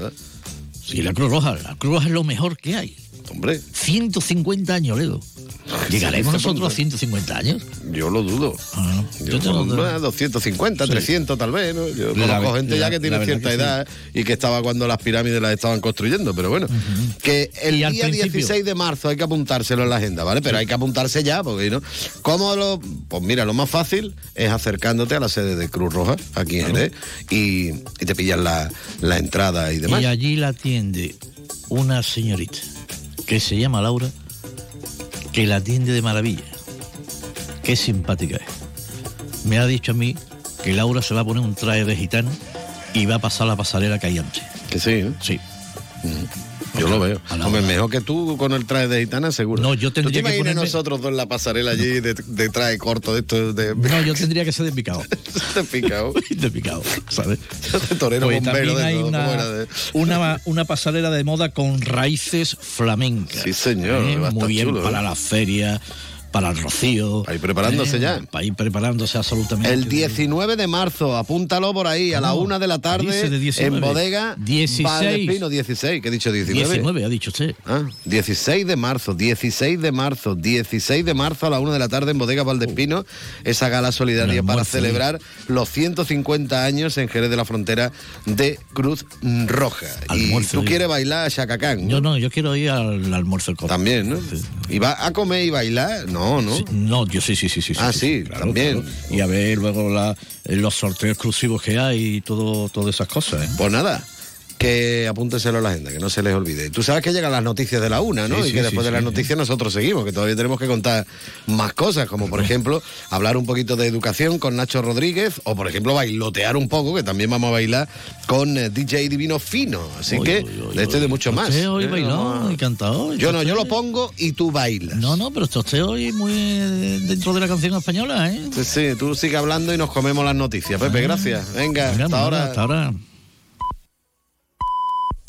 Sí, la Cruz Roja. La Cruz Roja es lo mejor que hay. Hombre. 150 años, Ledo. ¿Llegaremos nosotros a 150 años? Yo lo dudo. Ah, Yo yo tengo- unas 250, Sí. 300 tal vez, ¿no? Yo La conozco gente ya que tiene cierta que sí. edad y que estaba cuando las pirámides las estaban construyendo, pero bueno, que el día principio- 16 de marzo hay que apuntárselo en la agenda, ¿vale? Pero hay que apuntarse ya, porque ¿no? ¿Cómo lo...? Pues mira, lo más fácil es acercándote a la sede de Cruz Roja, aquí en Jerez, y, y te pillas la, la entrada y demás. Y allí la atiende una señorita que se llama Laura, que la atiende de maravilla. Qué simpática es. Me ha dicho a mí que Laura se va a poner un traje de gitano y va a pasar la pasarela que hay antes. Que sí, ¿eh? Sí. Yo lo veo. A la Hombre, hora. mejor que tú con el traje de gitana, seguro. No, yo ¿Tú te tendría que ponerme- nosotros dos en la pasarela allí de, de traje corto de esto de, No, yo tendría que ser de picado. [LAUGHS] de picado? [LAUGHS] de picado, ¿sabes? de torero Pues bombero también de hay todo, ¿cómo una, de- una, una pasarela de moda con raíces flamencas. Sí, señor, ¿eh? Muy bien chulo, para ¿eh? la feria, para el rocío. Para ir preparándose ya. Para ir preparándose absolutamente. El 19 de marzo, apúntalo por ahí, a la No, una de la tarde, de 19. en bodega 16. Valdespino, 16, que he dicho 19. 19, ha dicho usted. Ah, 16 de marzo, 16 de marzo, 16 de marzo a la una de la tarde en Bodega Valdespino, esa gala solidaria para celebrar los 150 años en Jerez de la Frontera de Cruz Roja. y Almuerzo, tú sí. quieres bailar Chacacán. Yo no, yo quiero ir al almuerzo. También, ¿no? ¿Y va a comer y bailar? No, no. Sí, no, yo sí, sí, sí, sí. Ah, sí, también. Y a ver luego la- los sorteos exclusivos que hay y todo, todas esas cosas. ¿eh? Pues nada, que apúnteselo a la agenda, que no se les olvide. Tú sabes que llegan las noticias de la una, ¿no? Sí, y sí, que después sí, de las noticias nosotros seguimos, que todavía tenemos que contar más cosas, como por ejemplo hablar un poquito de educación con Nacho Rodríguez, o por ejemplo bailotear un poco, que también vamos a bailar con eh, DJ Divino Fino. Así Oy, que oy, oy, de este de mucho más. Hoy ¿eh? a- y cantó. Yo no, yo lo pongo y tú bailas. No, no, pero esto usted hoy muy eh, dentro de la canción española, ¿eh? Sí, sí, tú sigue hablando y nos comemos las noticias. Pepe, gracias. Venga, Venga, hasta ahora. Hasta ahora.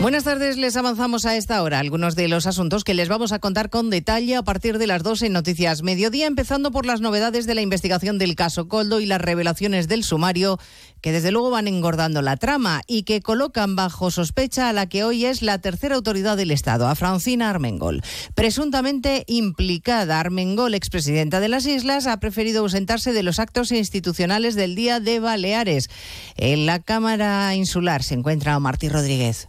Buenas tardes, les avanzamos a esta hora algunos de los asuntos que les vamos a contar con detalle a partir de las 2 en Noticias Mediodía, empezando por las novedades de la investigación del caso Coldo y las revelaciones del sumario que desde luego van engordando la trama y que colocan bajo sospecha a la que hoy es la tercera autoridad del Estado, a Francina Armengol. Presuntamente implicada, Armengol, expresidenta de las Islas, ha preferido ausentarse de los actos institucionales del Día de Baleares. En la Cámara Insular se encuentra Martí Rodríguez.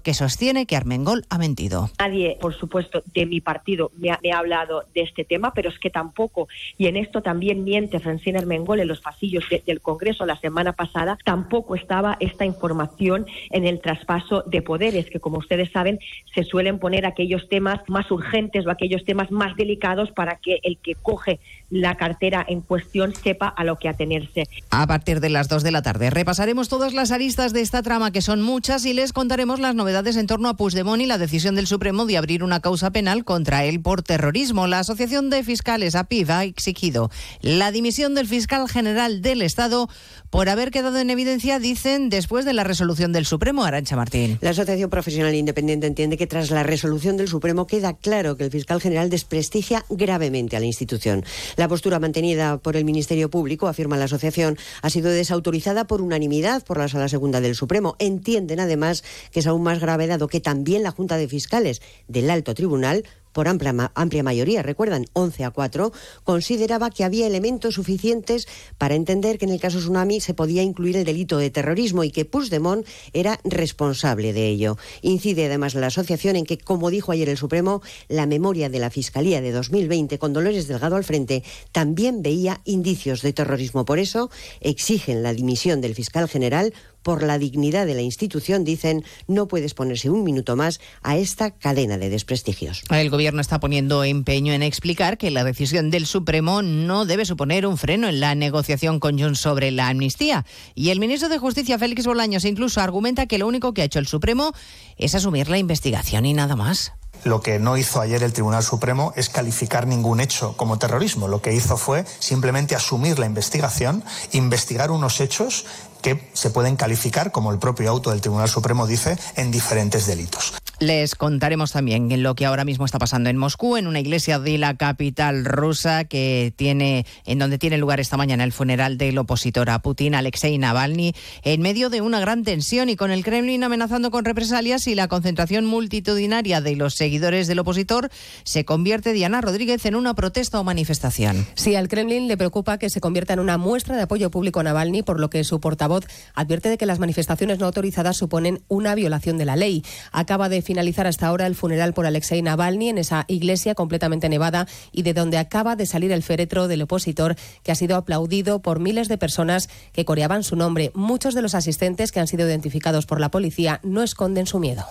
sostiene que Armengol ha mentido. Nadie, por supuesto, de mi partido me ha, me ha hablado de este tema, pero es que tampoco, y en esto también miente Francina Armengol en los pasillos de- del Congreso la semana pasada, tampoco estaba esta información en el traspaso de poderes, que como ustedes saben, se suelen poner aquellos temas más urgentes o aquellos temas más delicados para que el que coge la cartera en cuestión sepa a lo que atenerse. A partir de las 2 de la tarde repasaremos todas las aristas de esta trama, que son muchas, y les contaremos las novedades en torno a Puigdemont y la decisión del Supremo de abrir una causa penal contra él por terrorismo. La Asociación de Fiscales, APIF, ha exigido la dimisión del fiscal general del Estado por haber quedado en evidencia, dicen, después de la resolución del Supremo. Arancha Martín. La Asociación Profesional Independiente entiende que tras la resolución del Supremo queda claro que el fiscal general desprestigia gravemente a la institución. La postura mantenida por el Ministerio Público, afirma la asociación, ha sido desautorizada por unanimidad por la Sala Segunda del Supremo. Entienden además que es aún más grave dado que también la Junta de Fiscales del Alto Tribunal por amplia, amplia mayoría, recuerdan, 11 a 4, consideraba que había elementos suficientes para entender que en el caso Tsunami se podía incluir el delito de terrorismo y que Puigdemont era responsable de ello. Incide además la asociación en que, como dijo ayer el Supremo, la memoria de la Fiscalía de 2020 con Dolores Delgado al frente también veía indicios de terrorismo. Por eso exigen la dimisión del fiscal general por la dignidad de la institución, dicen, no puede exponerse un minuto más a esta cadena de desprestigios. El gobierno está poniendo empeño en explicar que la decisión del Supremo no debe suponer un freno en la negociación con Junts sobre la amnistía. Y el ministro de Justicia, Félix Bolaños, incluso argumenta que lo único que ha hecho el Supremo es asumir la investigación y nada más. Lo que no hizo ayer el Tribunal Supremo es calificar ningún hecho como terrorismo. Lo que hizo fue simplemente asumir la investigación, investigar unos hechos que se pueden calificar, como el propio auto del Tribunal Supremo dice, en diferentes delitos. Les contaremos también lo que ahora mismo está pasando en Moscú, en una iglesia de la capital rusa que tiene, en donde tiene lugar esta mañana el funeral del opositor a Putin, Alexei Navalny, en medio de una gran tensión y con el Kremlin amenazando con represalias y la concentración multitudinaria de los seguidores del opositor se convierte Diana Rodríguez en una protesta o manifestación. Sí, al Kremlin le preocupa que se convierta en una muestra de apoyo público a Navalny, por lo que su portavoz advierte de que las manifestaciones no autorizadas suponen una violación de la ley. Acaba de finalizar hasta ahora el funeral por Alexei Navalny en esa iglesia completamente nevada y de donde acaba de salir el féretro del opositor que ha sido aplaudido por miles de personas que coreaban su nombre. Muchos de los asistentes que han sido identificados por la policía no esconden su miedo.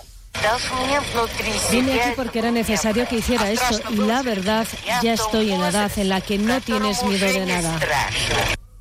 Vine aquí porque era necesario que hiciera esto y la verdad, ya estoy en la edad en la que no tienes miedo de nada.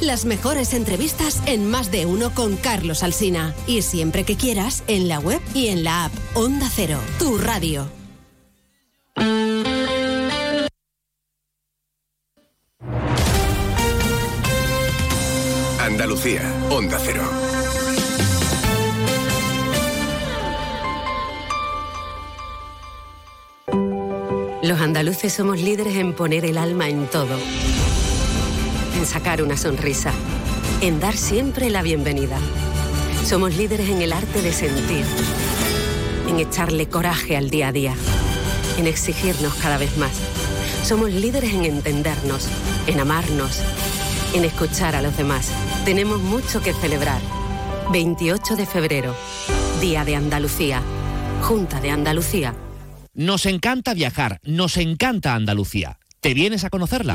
las mejores entrevistas en Más de uno con Carlos Alsina. Y siempre que quieras, en la web y en la app. Onda Cero, tu radio. Andalucía, Onda Cero. Los andaluces somos líderes en poner el alma en todo. En sacar una sonrisa. En dar siempre la bienvenida. Somos líderes en el arte de sentir. En echarle coraje al día a día. En exigirnos cada vez más. Somos líderes en entendernos. En amarnos. En escuchar a los demás. Tenemos mucho que celebrar. 28 de febrero. Día de Andalucía. Junta de Andalucía. Nos encanta viajar, nos encanta Andalucía. ¿Te vienes a conocerla?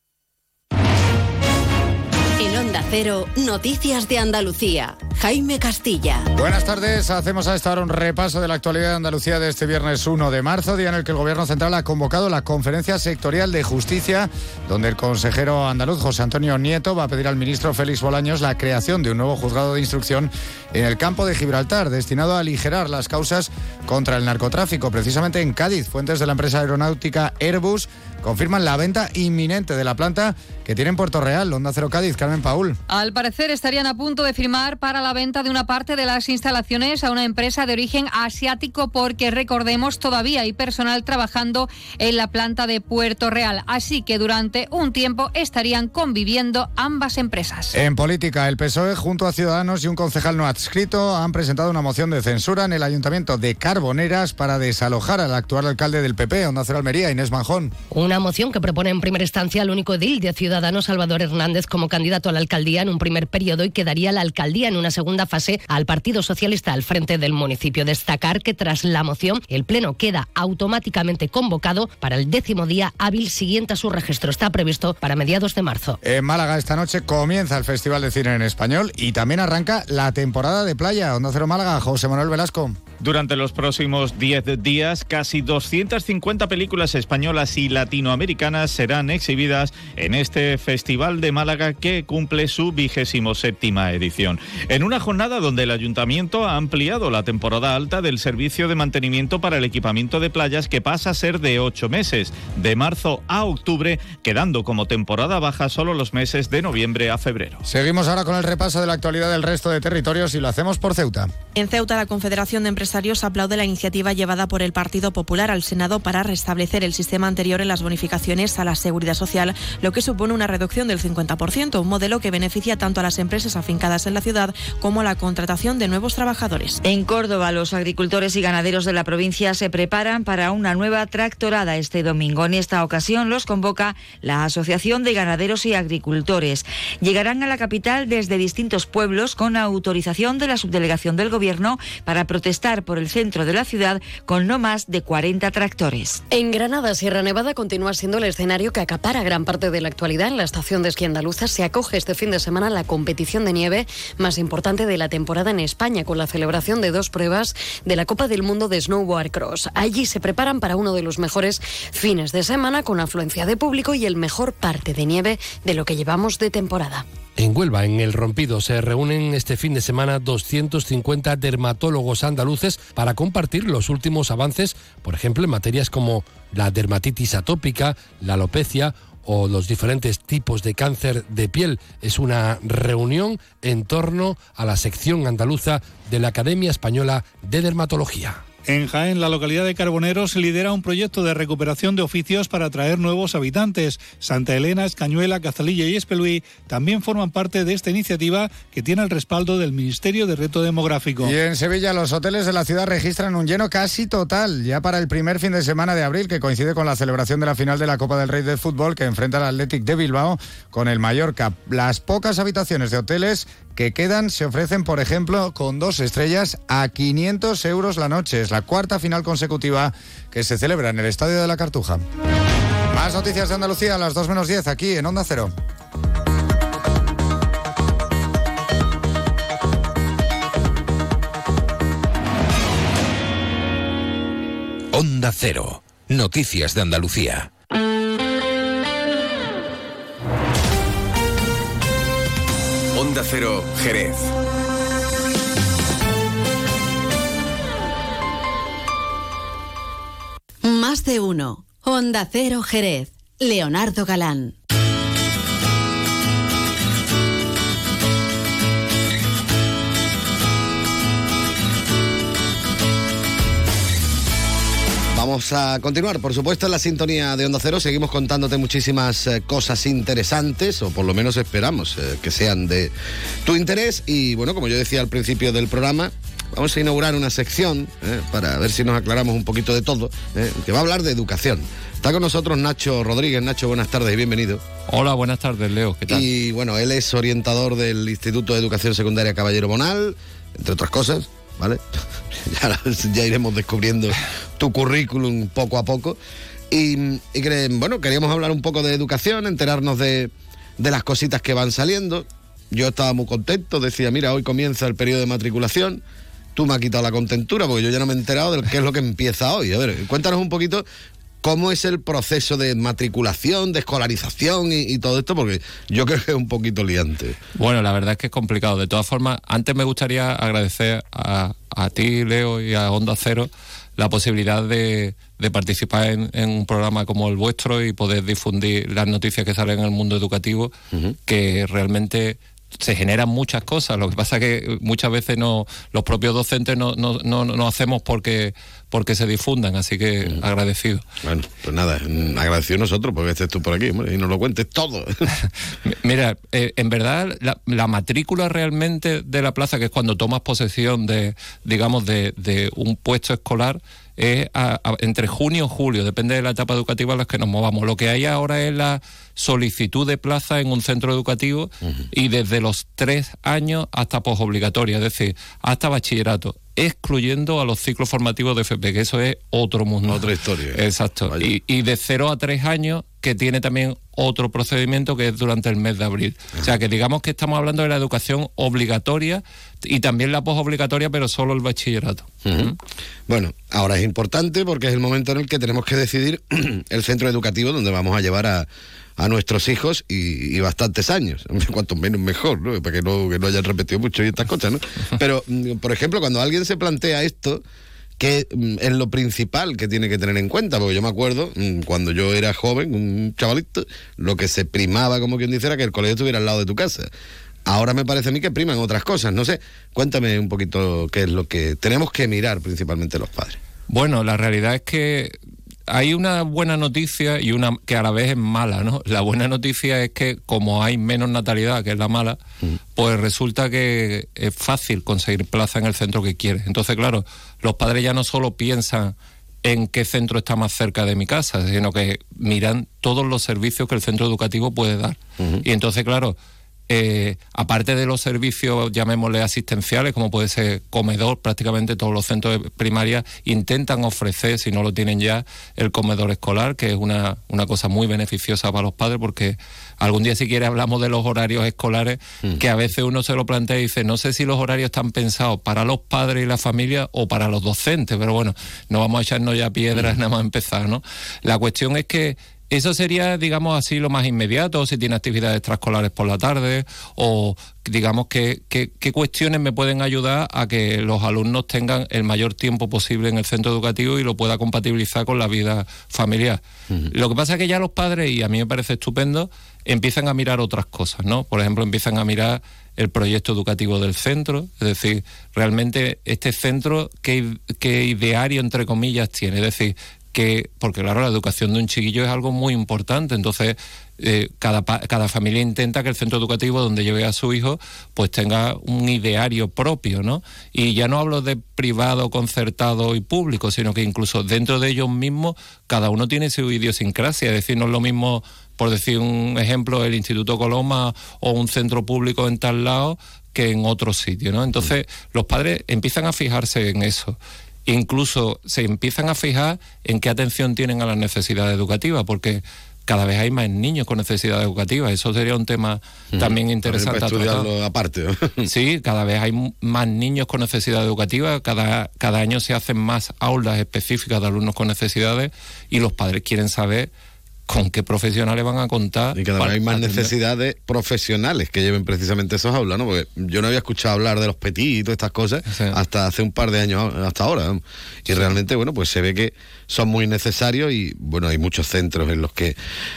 Onda Cero, Noticias de Andalucía. Jaime Castilla. Buenas tardes. Hacemos a esta hora un repaso de la actualidad de Andalucía de este viernes 1 de marzo, día en el que el Gobierno Central ha convocado la Conferencia Sectorial de Justicia, donde el consejero andaluz José Antonio Nieto va a pedir al ministro Félix Bolaños la creación de un nuevo juzgado de instrucción en el campo de Gibraltar, destinado a aligerar las causas contra el narcotráfico, precisamente en Cádiz. Fuentes de la empresa aeronáutica Airbus confirman la venta inminente de la planta que tiene en Puerto Real, Onda Cero Cádiz, Carmen Al parecer estarían a punto de firmar para la venta de una parte de las instalaciones a una empresa de origen asiático porque recordemos todavía hay personal trabajando en la planta de Puerto Real. Así que durante un tiempo estarían conviviendo ambas empresas. En política, el PSOE junto a Ciudadanos y un concejal no adscrito han presentado una moción de censura en el Ayuntamiento de Carboneras para desalojar al actual alcalde del PP, Onda Cero Almería, Inés Manjón. Una moción que propone en primera instancia al único edil de Ciudadanos, Salvador Hernández, como candidato a la alcaldía en un primer periodo y que daría la alcaldía en una segunda fase al Partido Socialista al frente del municipio. Destacar que tras la moción, el Pleno queda automáticamente convocado para el décimo día hábil siguiente a su registro. Está previsto para mediados de marzo. En Málaga esta noche comienza el Festival de Cine en Español y también arranca la temporada de playa. Onda Cero Málaga, José Manuel Velasco. Durante los próximos 10 días, casi 250 películas españolas y latinoamericanas serán exhibidas en este Festival de Málaga que cumple su vigésimo séptima edición. En una jornada donde el ayuntamiento ha ampliado la temporada alta del servicio de mantenimiento para el equipamiento de playas que pasa a ser de ocho meses, de marzo a octubre, quedando como temporada baja solo los meses de noviembre a febrero. Seguimos ahora con el repaso de la actualidad del resto de territorios y lo hacemos por Ceuta. En Ceuta, la Confederación de Empresarios aplaude la iniciativa llevada por el Partido Popular al Senado para restablecer el sistema anterior en las bonificaciones a la seguridad social, lo que supone una reducción del 50%, un modelo que beneficia tanto a las empresas afincadas en la ciudad como a la contratación de nuevos trabajadores. En Córdoba, los agricultores y ganaderos de la provincia se preparan para una nueva tractorada este domingo. En esta ocasión los convoca la Asociación de Ganaderos y Agricultores. Llegarán a la capital desde distintos pueblos con autorización de la subdelegación del Gobierno para protestar por el centro de la ciudad con no más de 40 tractores. En Granada, Sierra Nevada continúa siendo el escenario que acapara gran parte de la actualidad. En la estación de esquí andaluza se acoge este fin de semana la competición de nieve más importante de la temporada en España, con la celebración de dos pruebas de la Copa del Mundo de Snowboard Cross. Allí se preparan para uno de los mejores fines de semana con afluencia de público y el mejor parte de nieve de lo que llevamos de temporada. En Huelva, en El Rompido, se reúnen este fin de semana 250 dermatólogos andaluces para compartir los últimos avances, por ejemplo, en materias como la dermatitis atópica, la alopecia o los diferentes tipos de cáncer de piel. Es una reunión en torno a la sección andaluza de la Academia Española de Dermatología. En Jaén, la localidad de Carboneros lidera un proyecto de recuperación de oficios para atraer nuevos habitantes. Santa Elena, Escañuela, Cazalilla y Espeluí también forman parte de esta iniciativa que tiene el respaldo del Ministerio de Reto Demográfico. Y en Sevilla, los hoteles de la ciudad registran un lleno casi total, ya para el primer fin de semana de abril, que coincide con la celebración de la final de la Copa del Rey de Fútbol que enfrenta al Athletic de Bilbao con el Mallorca. Las pocas habitaciones de hoteles que quedan se ofrecen, por ejemplo, con dos estrellas a 500 euros la noche. Es la cuarta final consecutiva que se celebra en el Estadio de la Cartuja. Más noticias de Andalucía a las 2 menos 10 aquí en Onda Cero. Onda Cero. Noticias de Andalucía. Onda Cero, Jerez. Más de uno. Onda Cero, Jerez. Leonardo Galán. Vamos a continuar, por supuesto, en la sintonía de Onda Cero. Seguimos contándote muchísimas eh, cosas interesantes, o por lo menos esperamos eh, que sean de tu interés. Y bueno, como yo decía al principio del programa, vamos a inaugurar una sección eh, para ver si nos aclaramos un poquito de todo, que va a hablar de educación. Está con nosotros Nacho Rodríguez. Nacho, buenas tardes y bienvenido. Hola, buenas tardes, Leo. ¿Qué tal? Y bueno, él es orientador del Instituto de Educación Secundaria Caballero Bonal, entre otras cosas. ¿Vale? [LAUGHS] ya, iremos descubriendo tu currículum poco a poco. Y, bueno, queríamos hablar un poco de educación, enterarnos de, de las cositas que van saliendo. Yo estaba muy contento, decía, mira, hoy comienza el periodo de matriculación. Tú me has quitado la contentura porque yo ya no me he enterado de qué es lo que empieza hoy. A ver, cuéntanos un poquito ¿Cómo es el proceso de matriculación, de escolarización y, todo esto? Porque yo creo que es un poquito liante. Bueno, la verdad es que es complicado. De todas formas, antes me gustaría agradecer a, ti, Leo, y a Onda Cero la posibilidad de, participar en, un programa como el vuestro y poder difundir las noticias que salen en el mundo educativo, que realmente se generan muchas cosas. Lo que pasa es que muchas veces no, los propios docentes no, no, no, no hacemos porque, porque se difundan, así que agradecido. Bueno, pues nada, mm, agradecido nosotros porque estés tú por aquí y nos lo cuentes todo. [LAUGHS] Mira, eh, en verdad la, matrícula realmente de la plaza, que es cuando tomas posesión de, digamos, de, de un puesto escolar, es entre junio y julio, depende de la etapa educativa en la que nos movamos. Lo que hay ahora es la solicitud de plaza en un centro educativo y desde los tres años hasta posobligatoria, es decir, hasta bachillerato excluyendo a los ciclos formativos de FP, que eso es otro mundo. Otra historia. Exacto. Y, y, de cero a tres años, que tiene también otro procedimiento que es durante el mes de abril. O sea, que digamos que estamos hablando de la educación obligatoria y también la posobligatoria, pero solo el bachillerato. Bueno, ahora es importante porque es el momento en el que tenemos que decidir [CLEARS THROAT] el centro educativo donde vamos a llevar a a nuestros hijos y, bastantes años. [LAUGHS] Cuanto menos mejor, ¿no? Para que no, que no hayan repetido mucho y estas cosas, ¿no? [LAUGHS] Pero, mm, por ejemplo, cuando alguien se plantea esto, que mm, es lo principal que tiene que tener en cuenta, porque yo me acuerdo, mm, cuando yo era joven, un chavalito, lo que se primaba, como quien dice, era que el colegio estuviera al lado de tu casa. Ahora me parece a mí que priman otras cosas. No sé, cuéntame un poquito qué es lo que tenemos que mirar principalmente los padres. Bueno, la realidad es que hay una buena noticia y una que a la vez es mala, ¿no? La buena noticia es que como hay menos natalidad, que es la mala, mm. pues resulta que es fácil conseguir plaza en el centro que quieres. Entonces, claro, los padres ya no solo piensan en qué centro está más cerca de mi casa, sino que miran todos los servicios que el centro educativo puede dar. Y entonces, claro, eh, aparte de los servicios, llamémosle asistenciales, como puede ser comedor, prácticamente todos los centros de primaria intentan ofrecer, si no lo tienen ya, el comedor escolar, que es una, una cosa muy beneficiosa para los padres, porque algún día si quiere hablamos de los horarios escolares, mm. que a veces uno se lo plantea y dice, no sé si los horarios están pensados para los padres y la familia o para los docentes, pero bueno, no vamos a echarnos ya piedras mm. nada más empezar, ¿no? La cuestión es que Eso sería, digamos así, lo más inmediato, si tiene actividades extraescolares por la tarde, o digamos que, qué cuestiones me pueden ayudar a que los alumnos tengan el mayor tiempo posible en el centro educativo y lo pueda compatibilizar con la vida familiar. Lo que pasa es que ya los padres, y a mí me parece estupendo, empiezan a mirar otras cosas, ¿no? Por ejemplo, empiezan a mirar el proyecto educativo del centro, es decir, realmente este centro, ¿qué, qué ideario, entre comillas, tiene? Es decir, que, porque claro, la educación de un chiquillo es algo muy importante, entonces eh, cada, cada familia intenta que el centro educativo donde lleve a su hijo pues tenga un ideario propio, ¿no? Y ya no hablo de privado, concertado y público, sino que incluso dentro de ellos mismos cada uno tiene su idiosincrasia, es decir, no es lo mismo, por decir un ejemplo, el Instituto Coloma o un centro público en tal lado que en otro sitio, ¿no? Entonces los padres empiezan a fijarse en eso incluso se empiezan a fijar en qué atención tienen a las necesidades educativas, porque cada vez hay más niños con necesidades educativas. Eso sería un tema también interesante. estudiarlo aparte. [LAUGHS] sí, cada vez hay más niños con necesidades educativas, cada, cada año se hacen más aulas específicas de alumnos con necesidades y los padres quieren saber con qué profesionales van a contar. Y cada vez hay más necesidades profesionales que lleven precisamente esos aulas, ¿no? Porque yo no había escuchado hablar de los petit y todas estas cosas hasta hace un par de años, hasta ahora. Y realmente, bueno, pues se ve que son muy necesarios y, bueno, hay muchos centros en los que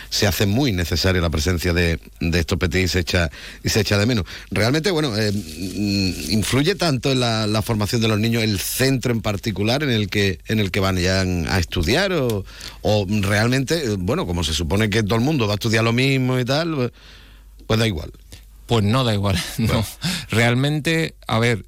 se hace muy necesaria la presencia de, estos petit y se, echa, y se echa de menos. Realmente, bueno, eh, mm, influye tanto en la, formación de los niños el centro en particular en el que, en el que van ya a estudiar o, o realmente, eh, bueno, como se supone que todo el mundo va a estudiar lo mismo y tal, pues, pues da igual. Pues no da igual, [LAUGHS] no. Realmente, a ver,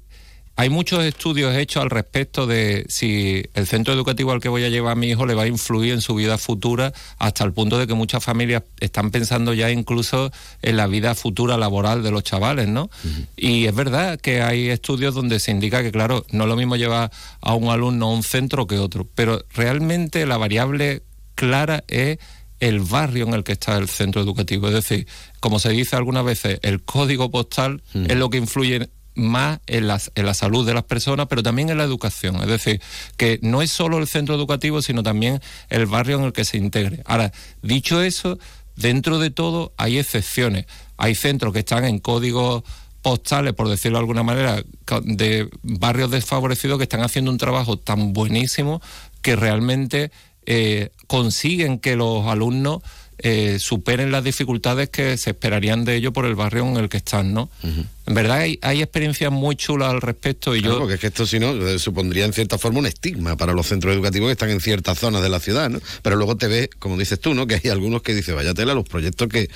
hay muchos estudios hechos al respecto de si el centro educativo al que voy a llevar a mi hijo le va a influir en su vida futura, hasta el punto de que muchas familias están pensando ya incluso en la vida futura laboral de los chavales, ¿no? Y es verdad que hay estudios donde se indica que, claro, no es lo mismo llevar a un alumno a un centro que otro, pero realmente la variable clara es el barrio en el que está el centro educativo. Es decir, como se dice algunas veces, el código postal mm. es lo que influye más en la, en la salud de las personas, pero también en la educación. Es decir, que no es solo el centro educativo, sino también el barrio en el que se integre. Ahora, dicho eso, dentro de todo hay excepciones. Hay centros que están en códigos postales, por decirlo de alguna manera, de barrios desfavorecidos que están haciendo un trabajo tan buenísimo que realmente eh, consiguen que los alumnos eh, superen las dificultades que se esperarían de ellos por el barrio en el que están, ¿no? En verdad hay, hay, experiencias muy chulas al respecto y yo... Porque es que esto si no eh, supondría en cierta forma un estigma para los centros educativos que están en ciertas zonas de la ciudad, ¿no? Pero luego te ves, como dices tú, ¿no? Que hay algunos que dicen, vaya tela, los proyectos que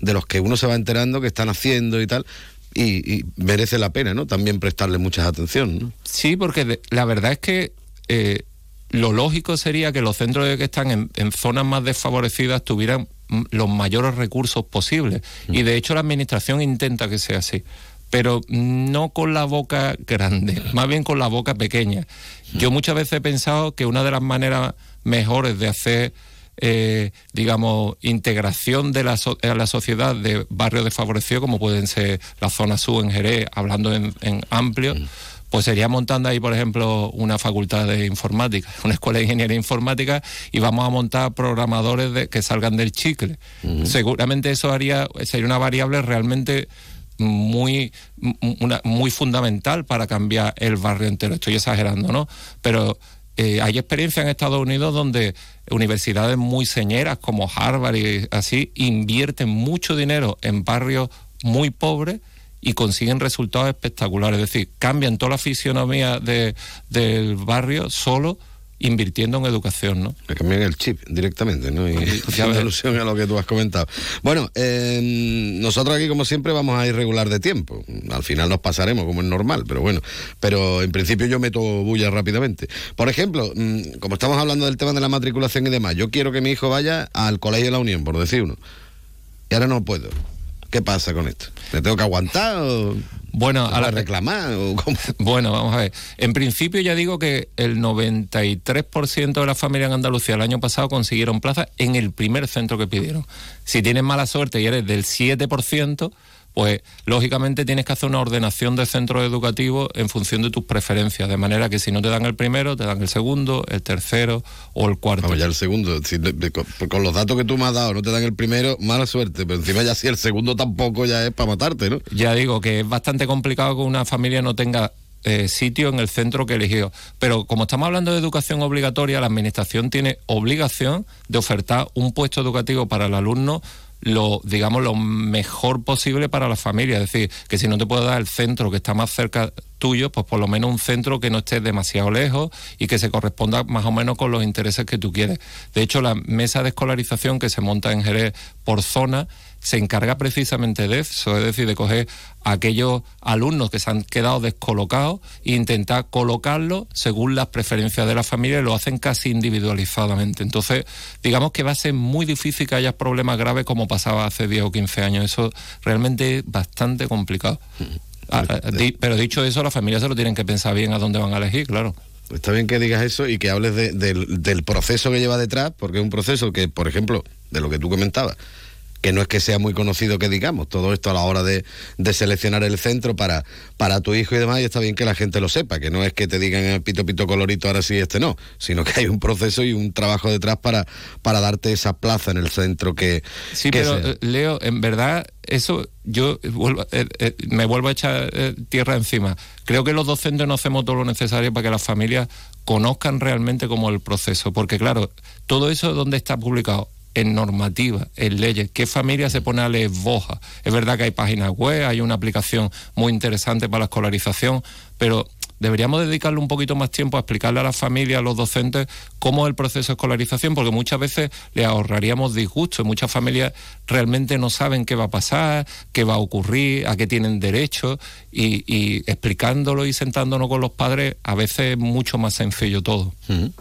de los que uno se va enterando, que están haciendo y tal... Y, merece la pena, ¿no? También prestarle mucha atención, ¿no? Sí, porque la verdad es que lo lógico sería que los centros que están en, zonas más desfavorecidas tuvieran los mayores recursos posibles. Mm. Y de hecho la administración intenta que sea así. Pero no con la boca grande, [LAUGHS] más bien con la boca pequeña. Mm. Yo muchas veces he pensado que una de las maneras mejores de hacer eh, digamos, integración de la, la sociedad de barrios desfavorecidos, como pueden ser la zona sur en Jerez, hablando en, amplio, mm pues sería montando ahí, por ejemplo, una facultad de informática, [LAUGHS] una escuela de ingeniería informática y vamos a montar programadores de, que salgan del chicle. Seguramente eso haría, sería una variable realmente muy, una, muy fundamental para cambiar el barrio entero. Estoy exagerando, ¿no? Pero eh, hay experiencia en Estados Unidos donde universidades muy señeras como Harvard y así invierten mucho dinero en barrios muy pobres y consiguen resultados espectaculares. Es decir, cambian toda la fisionomía de, del barrio solo invirtiendo en educación, ¿no? Le cambian el chip directamente, ¿no? Y [LAUGHS] haciendo alusión a lo que tú has comentado. Bueno, em, nosotros aquí, como siempre, vamos a ir regular de tiempo. Al final nos pasaremos, como es normal, pero bueno. Pero en principio yo meto bulla rápidamente. Por ejemplo, mm, como estamos hablando del tema de la matriculación y demás, yo quiero que mi hijo vaya al Colegio de la Unión, por decir uno. Y ahora no puedo. ¿Qué pasa con esto? ¿Me tengo que aguantar o.? Bueno, a la reclamar. [LAUGHS] Bueno, vamos a ver. En principio ya digo que el 93% de las familias en Andalucía el año pasado consiguieron plaza en el primer centro que pidieron. Si tienes mala suerte y eres del 7%, pues lógicamente tienes que hacer una ordenación de centros educativos en función de tus preferencias, de manera que si no te dan el primero, te dan el segundo, el tercero o el cuarto. Vamos, ya el segundo, si, con, con, los datos que tú me has dado, no te dan el primero, mala suerte, pero encima ya si el segundo tampoco ya es para matarte, ¿no? Ya digo que es bastante complicado que una familia no tenga eh, sitio en el centro que eligió. Pero como estamos hablando de educación obligatoria, la Administración tiene obligación de ofertar un puesto educativo para el alumno lo digamos lo mejor posible para la familia, es decir, que si no te puedo dar el centro que está más cerca tuyo, pues por lo menos un centro que no esté demasiado lejos y que se corresponda más o menos con los intereses que tú quieres. De hecho, la mesa de escolarización que se monta en Jerez por zona se encarga precisamente de eso, es decir, de coger a aquellos alumnos que se han quedado descolocados e intentar colocarlos según las preferencias de la familia y lo hacen casi individualizadamente. Entonces, digamos que va a ser muy difícil que haya problemas graves como pasaba hace 10 o 15 años. Eso realmente es bastante complicado. Ah, pero dicho eso, las familias se lo tienen que pensar bien a dónde van a elegir, claro. Está bien que digas eso y que hables del, del proceso que lleva detrás, porque es un proceso que, por ejemplo, de lo que tú comentabas, que no es que sea muy conocido que digamos, todo esto a la hora de, seleccionar el centro para, para tu hijo y demás, y está bien que la gente lo sepa, que no es que te digan el pito pito colorito ahora sí, este no, sino que hay un proceso y un trabajo detrás para, para darte esa plaza en el centro que... Sí, pero eh, Leo, en verdad, eso yo eh, eh, me vuelvo a echar tierra encima. Creo que los docentes no hacemos todo lo necesario para que las familias conozcan realmente cómo el proceso, porque claro, todo eso donde está publicado en normativa, en leyes. ¿Qué familia se pone a leer Boja? Es verdad que hay páginas web, hay una aplicación muy interesante para la escolarización, pero deberíamos dedicarle un poquito más tiempo a explicarle a las familias, a los docentes, cómo es el proceso de escolarización, porque muchas veces le ahorraríamos disgusto. Muchas familias realmente no saben qué va a pasar, qué va a ocurrir, a qué tienen derecho, y, explicándolo y sentándonos con los padres, a veces es mucho más sencillo todo.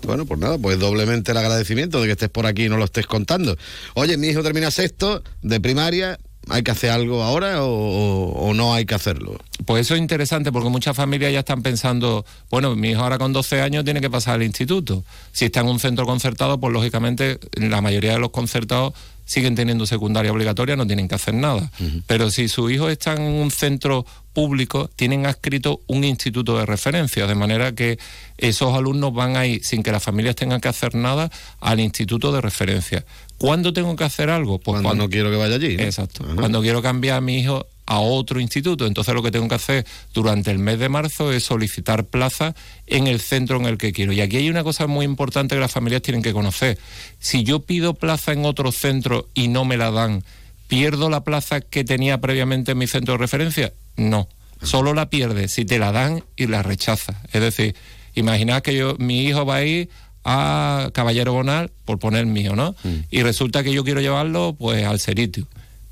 Bueno, pues nada, pues doblemente el agradecimiento de que estés por aquí y no lo estés contando. Oye, mi hijo termina sexto de primaria, ¿Hay que hacer algo ahora o, no hay que hacerlo? Pues eso es interesante porque muchas familias ya están pensando, bueno, mi hijo ahora con 12 años tiene que pasar al instituto. Si está en un centro concertado, pues lógicamente la mayoría de los concertados siguen teniendo secundaria obligatoria, no tienen que hacer nada. Pero si su hijo está en un centro público, tienen adscrito un instituto de referencia, de manera que esos alumnos van a ir, sin que las familias tengan que hacer nada, al instituto de referencia. ¿Cuándo tengo que hacer algo? Pues cuando, no quiero que vaya allí. Exacto. Cuando quiero cambiar a mi hijo a otro instituto. Entonces lo que tengo que hacer durante el mes de marzo es solicitar plaza en el centro en el que quiero. Y aquí hay una cosa muy importante que las familias tienen que conocer. Si yo pido plaza en otro centro y no me la dan, ¿pierdo la plaza que tenía previamente en mi centro de referencia? No. Solo la pierde si te la dan y la rechaza. Es decir, imaginad que yo, mi hijo va a ir a Caballero Bonal, por poner mío, ¿no? Mm. Y resulta que yo quiero llevarlo pues al Seritio.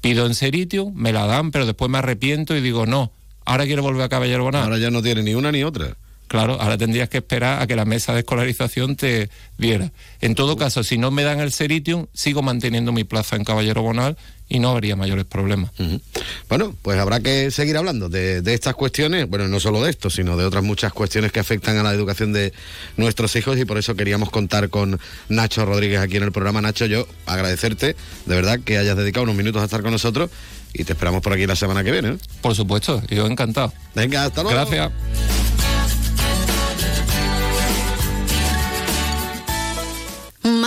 Pido en Seritio, me la dan, pero después me arrepiento y digo, no, ahora quiero volver a Caballero Bonal. Ahora ya no tiene ni una ni otra. Claro, ahora tendrías que esperar a que la mesa de escolarización te viera. En todo caso, si no me dan el Seritium, sigo manteniendo mi plaza en Caballero Bonal y no habría mayores problemas. Bueno, pues habrá que seguir hablando de, estas cuestiones, bueno, no solo de esto, sino de otras muchas cuestiones que afectan a la educación de nuestros hijos y por eso queríamos contar con Nacho Rodríguez aquí en el programa. Nacho, yo agradecerte de verdad que hayas dedicado unos minutos a estar con nosotros y te esperamos por aquí la semana que viene. ¿eh? Por supuesto, yo encantado. Venga, hasta luego. Gracias.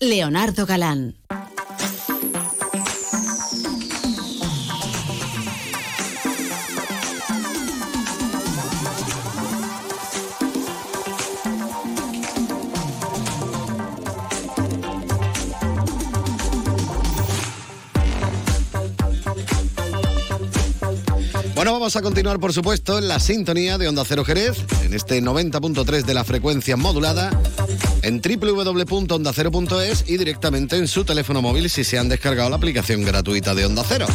Leonardo Galán. Bueno, vamos a continuar, por supuesto, en la sintonía de Onda Cero Jerez, en este 90.3 de la frecuencia modulada, en www.ondacero.es y directamente en su teléfono móvil si se han descargado la aplicación gratuita de Onda Cero.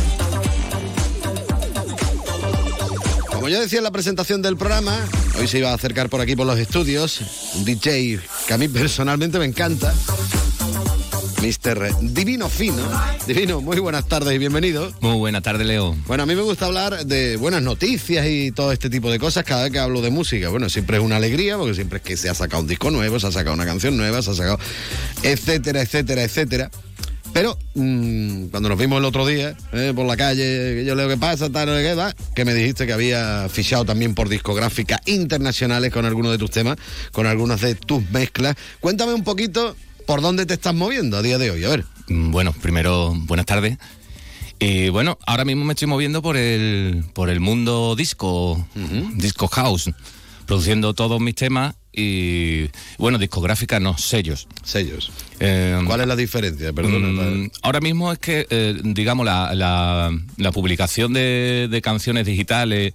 Como yo decía en la presentación del programa, hoy se iba a acercar por aquí por los estudios un DJ que a mí personalmente me encanta. Mr. Divino Fino. Divino, muy buenas tardes y bienvenido. Muy buenas tardes, Leo. Bueno, a mí me gusta hablar de buenas noticias y todo este tipo de cosas cada vez que hablo de música. Bueno, siempre es una alegría porque siempre es que se ha sacado un disco nuevo, se ha sacado una canción nueva, se ha sacado etcétera, etcétera, etcétera. Pero mmm, cuando nos vimos el otro día eh, por la calle, que yo leo que pasa, tal, qué, va, que me dijiste que había fichado también por discográficas internacionales con algunos de tus temas, con algunas de tus mezclas. Cuéntame un poquito por dónde te estás moviendo a día de hoy, a ver. Mm, Bueno, primero, buenas tardes. Y bueno, ahora mismo me estoy moviendo por el, por el mundo disco, disco house, produciendo todos mis temas y, bueno, discográfica, no, sellos. Sellos. Eh, ¿Cuál es la diferencia? Mm, ahora mismo es que, eh, digamos, la, la- la publicación de, de canciones digitales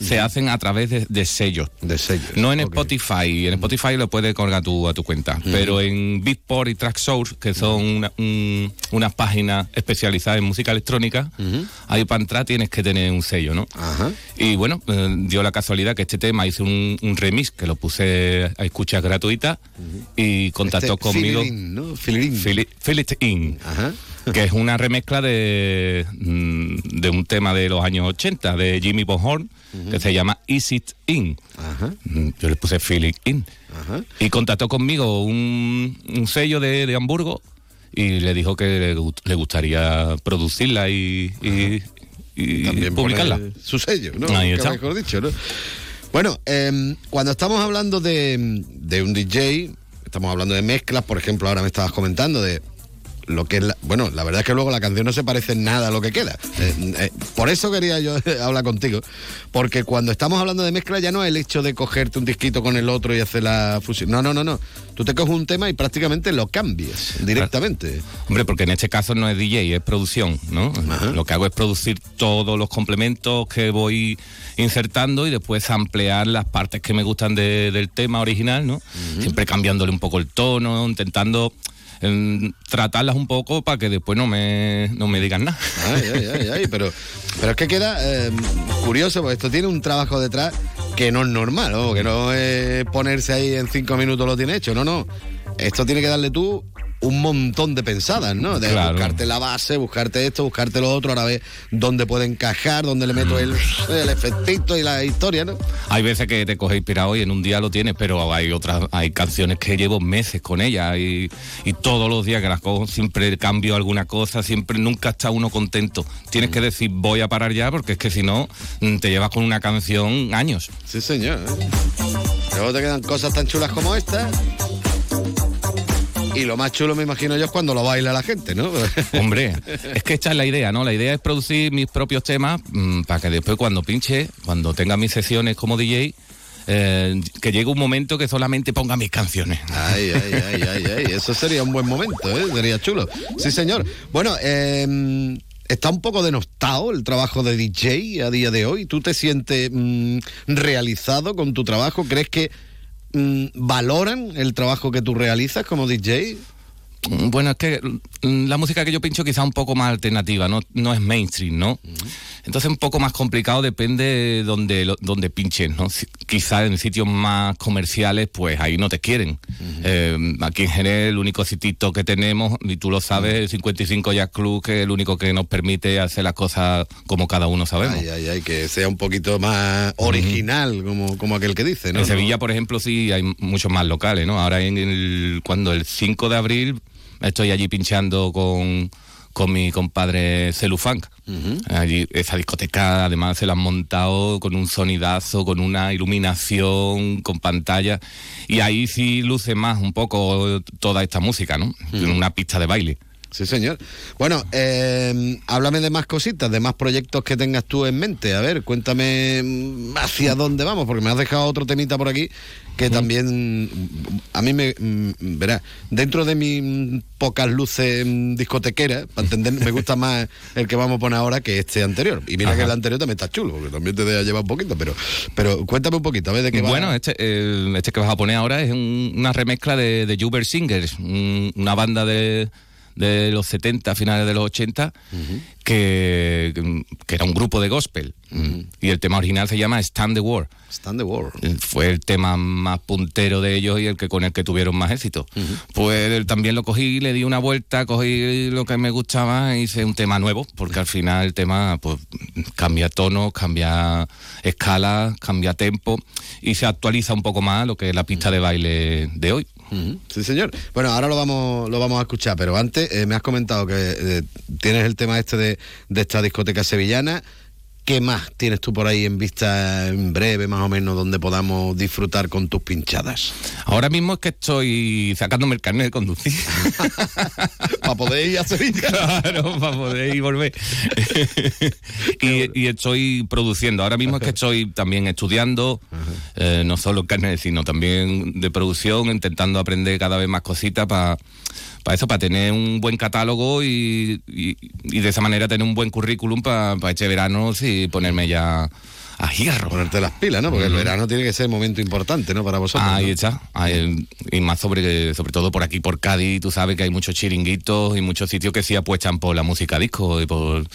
se hacen a través de, de sellos. De sellos. No en Spotify. En Spotify lo puedes colgar tú a tu cuenta. Pero en Beatport y Tracksource, que son una- un- unas páginas especializadas en música electrónica, ahí para entrar tienes que tener un sello, ¿no? Y bueno, eh, dio la casualidad que este tema hice un, un remix que lo puse a escuchas gratuitas y contactó Este conmigo. In, ¿no? Fill It In. Fill Que es una remezcla de, mm, de un tema de los años 80 de Jimmy Bonhorn que se llama Is It In. Mm, Yo le puse It In. Y contactó conmigo un, un sello de, de Hamburgo y le dijo que le, gu- le gustaría producirla y, y- y También publicarla. su sello, ¿no? Ahí está. mejor dicho, ¿no? Bueno, em, cuando estamos hablando de, de un DJ, estamos hablando de mezclas, por ejemplo, ahora me estabas comentando de lo que es la, bueno, la verdad es que luego la canción no se parece en nada a lo que queda. Eh, eh, por eso quería yo [LAUGHS] hablar contigo, porque cuando estamos hablando de mezcla ya no es el hecho de cogerte un disquito con el otro y hacer la fusión. No, no, no, no. Tú te coges un tema y prácticamente lo cambias directamente. Hombre, porque en este caso no es DJ, es producción, ¿no? Lo que hago es producir todos los complementos que voy insertando y después ampliar las partes que me gustan de- del tema original, ¿no? Siempre cambiándole un poco el tono, intentando tratarlas un poco para que después no me, no me digan nada. Ay, ay, ay, pero, pero es que queda eh, curioso, porque esto tiene un trabajo detrás que no es normal, ¿no? que no es ponerse ahí en cinco minutos lo tiene hecho, no, no. Esto tiene que darle tú un montón de pensadas, ¿no? De Claro. buscarte la base, buscarte esto, buscarte lo otro, ahora ver dónde puede encajar, dónde le meto el, el efectito y la historia, ¿no? Hay veces que te coges inspirado y en un día lo tienes, pero hay otras, hay canciones que llevo meses con ellas y, y todos los días que las cojo siempre cambio alguna cosa, siempre nunca está uno contento. Tienes que decir voy a parar ya porque es que si no mm, te llevas con una canción años. Sí, señor. Luego te quedan cosas tan chulas como esta. Y lo más chulo, me imagino yo, es cuando lo baila la gente, ¿no? [LAUGHS] Hombre, es que esta es la idea, ¿no? La idea es producir mis propios temas mm, para que después cuando pinche, cuando tenga mis sesiones como DJ, eh, que llegue un momento que solamente ponga mis canciones. Ay, ay, ay, ay, ay. [LAUGHS] Eso sería un buen momento, ¿eh? Sería chulo. Sí, señor. Bueno, eh, está un poco denostado el trabajo de DJ a día de hoy. ¿Tú te sientes mm, realizado con tu trabajo? ¿Crees que valoran el trabajo que tú realizas como DJ? Mm, Bueno, es que mm, la música que yo pincho quizá un poco más alternativa, no, no es mainstream, ¿no? Entonces un poco más complicado depende de donde, donde pinches, ¿no? Si- quizá en sitios más comerciales, pues ahí no te quieren. Eh, aquí en Jerez el único sitito que tenemos, y tú lo sabes, el 55 Jazz Club, que es el único que nos permite hacer las cosas como cada uno sabemos. Ay, ay, ay, que sea un poquito más original, como, como aquel que dice, ¿no? En Sevilla, por ejemplo, sí hay muchos más locales, ¿no? Ahora en el cuando el 5 de abril estoy allí pinchando con, con mi compadre Celufunk. Allí esa discoteca además se la han montado con un sonidazo, con una iluminación, con pantalla y ahí sí luce más un poco toda esta música, ¿no? En una pista de baile. Sí, señor. Bueno, eh, háblame de más cositas, de más proyectos que tengas tú en mente. A ver, cuéntame mm, hacia dónde vamos, porque me has dejado otro temita por aquí que también a mí me mm, verá dentro de mis pocas luces mm, discotequeras para entender me gusta más el que vamos a poner ahora que este anterior y mira Ajá. que el anterior también está chulo porque también te deja llevar un poquito pero pero cuéntame un poquito a ver de qué va Bueno, este, eh, este que vas a poner ahora es un- una remezcla de, de Juber Singers, un- una banda de, de los 70, finales de los 80, que, que era un grupo de gospel. Y el tema original se llama Stand the War. Stand the War. Fue el tema más puntero de ellos y el que con el que tuvieron más éxito. Pues también lo cogí, le di una vuelta, cogí lo que me gustaba e hice un tema nuevo, porque al final el tema pues cambia tono, cambia escala, cambia tempo y se actualiza un poco más lo que es la pista de baile de hoy. Sí, señor. Bueno, ahora lo vamos, lo vamos a escuchar, pero antes eh, me has comentado que eh, tienes el tema este de, de esta discoteca sevillana. ¿Qué más tienes tú por ahí en vista en breve, más o menos, donde podamos disfrutar con tus pinchadas? Ahora mismo es que estoy sacándome el carnet de conducir. [LAUGHS] para poder ir a Sevilla. Claro, para poder ir y volver. [LAUGHS] y, y estoy produciendo. Ahora mismo es que estoy también estudiando, eh, no solo carnet, sino también de producción, intentando aprender cada vez más cositas para para eso, para tener un buen catálogo y, y- y de esa manera tener un buen currículum para este verano y ponerme ya a hierro. Ponerte las pilas, ¿no? Porque el verano tiene que ser momento importante, ¿no? Para vosotros. Ahí ¿no? está. Ahí- y más sobre, sobre todo por aquí, por Cádiz, tú sabes que hay muchos chiringuitos y muchos sitios que sí apuestan por la música disco y por,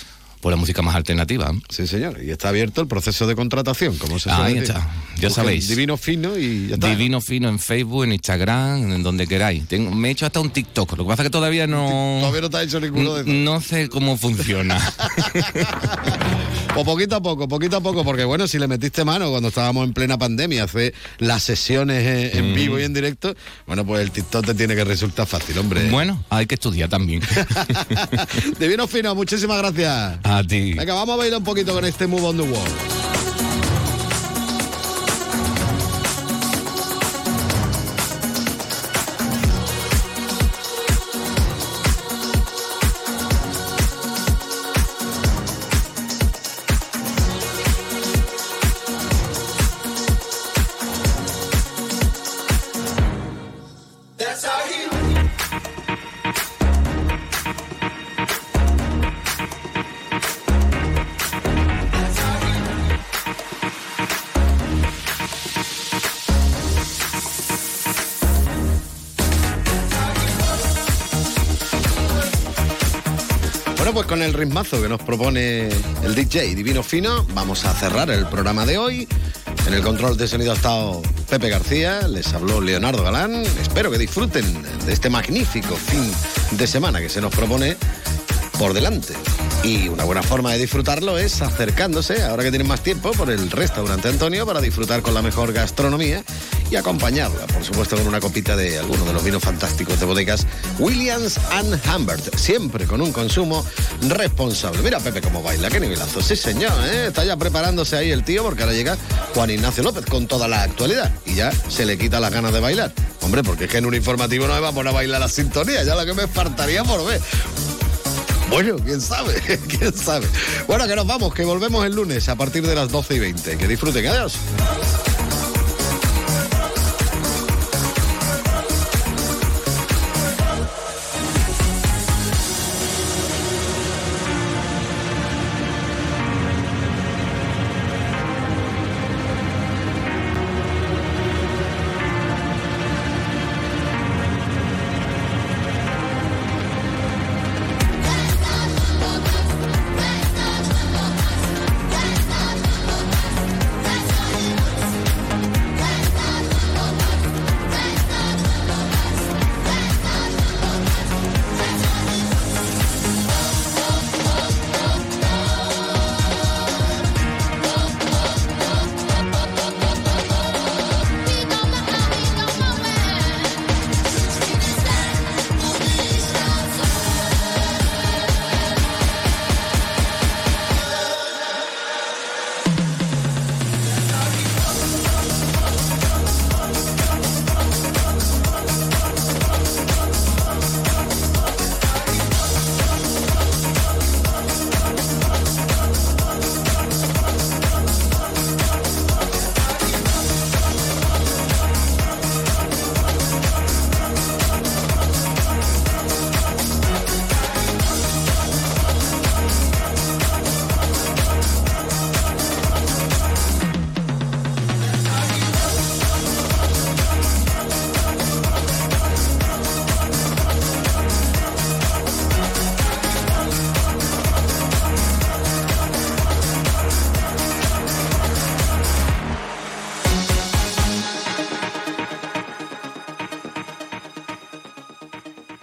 por la música más alternativa. Sí, señor. Y está abierto el proceso de contratación, como se Ahí decir. está. Ya Busquen sabéis. Divino fino y ya está. Divino Fino en Facebook, en Instagram, en donde queráis. Tengo- me he hecho hasta un TikTok. Lo que pasa es que todavía no. [LAUGHS] Todavía no te ha hecho ninguno de. No sé cómo funciona. O [LAUGHS] [LAUGHS] poquito a poco, poquito a poco, porque bueno, si le metiste mano cuando estábamos en plena pandemia, hacer las sesiones en Mm. vivo y en directo, bueno, pues el TikTok te tiene que resultar fácil, hombre. bueno, hay que estudiar también. Divino Fino, muchísimas gracias. Ti. Venga, vamos a bailar un poquito con este Move on the Wall. Ritmazo que nos propone el DJ Divino Fino, vamos a cerrar el programa de hoy. En el control de sonido ha estado Pepe García, les habló Leonardo Galán. Espero que disfruten de este magnífico fin de semana que se nos propone por delante. Y una buena forma de disfrutarlo es acercándose, ahora que tienen más tiempo, por el restaurante Antonio para disfrutar con la mejor gastronomía y acompañarla, por supuesto, con una copita de alguno de los vinos fantásticos de bodegas Williams and Humbert, siempre con un consumo responsable. Mira Pepe cómo baila, qué nivelazo. Sí, señor, ¿eh? está ya preparándose ahí el tío porque ahora llega Juan Ignacio López con toda la actualidad y ya se le quita las ganas de bailar. Hombre, porque es que en un informativo no me va a poner a bailar la sintonía, ya lo que me faltaría por ver. Bueno, quién sabe, [LAUGHS] quién sabe. Bueno, que nos vamos, que volvemos el lunes a partir de las 12 y 20. Que disfruten, adiós.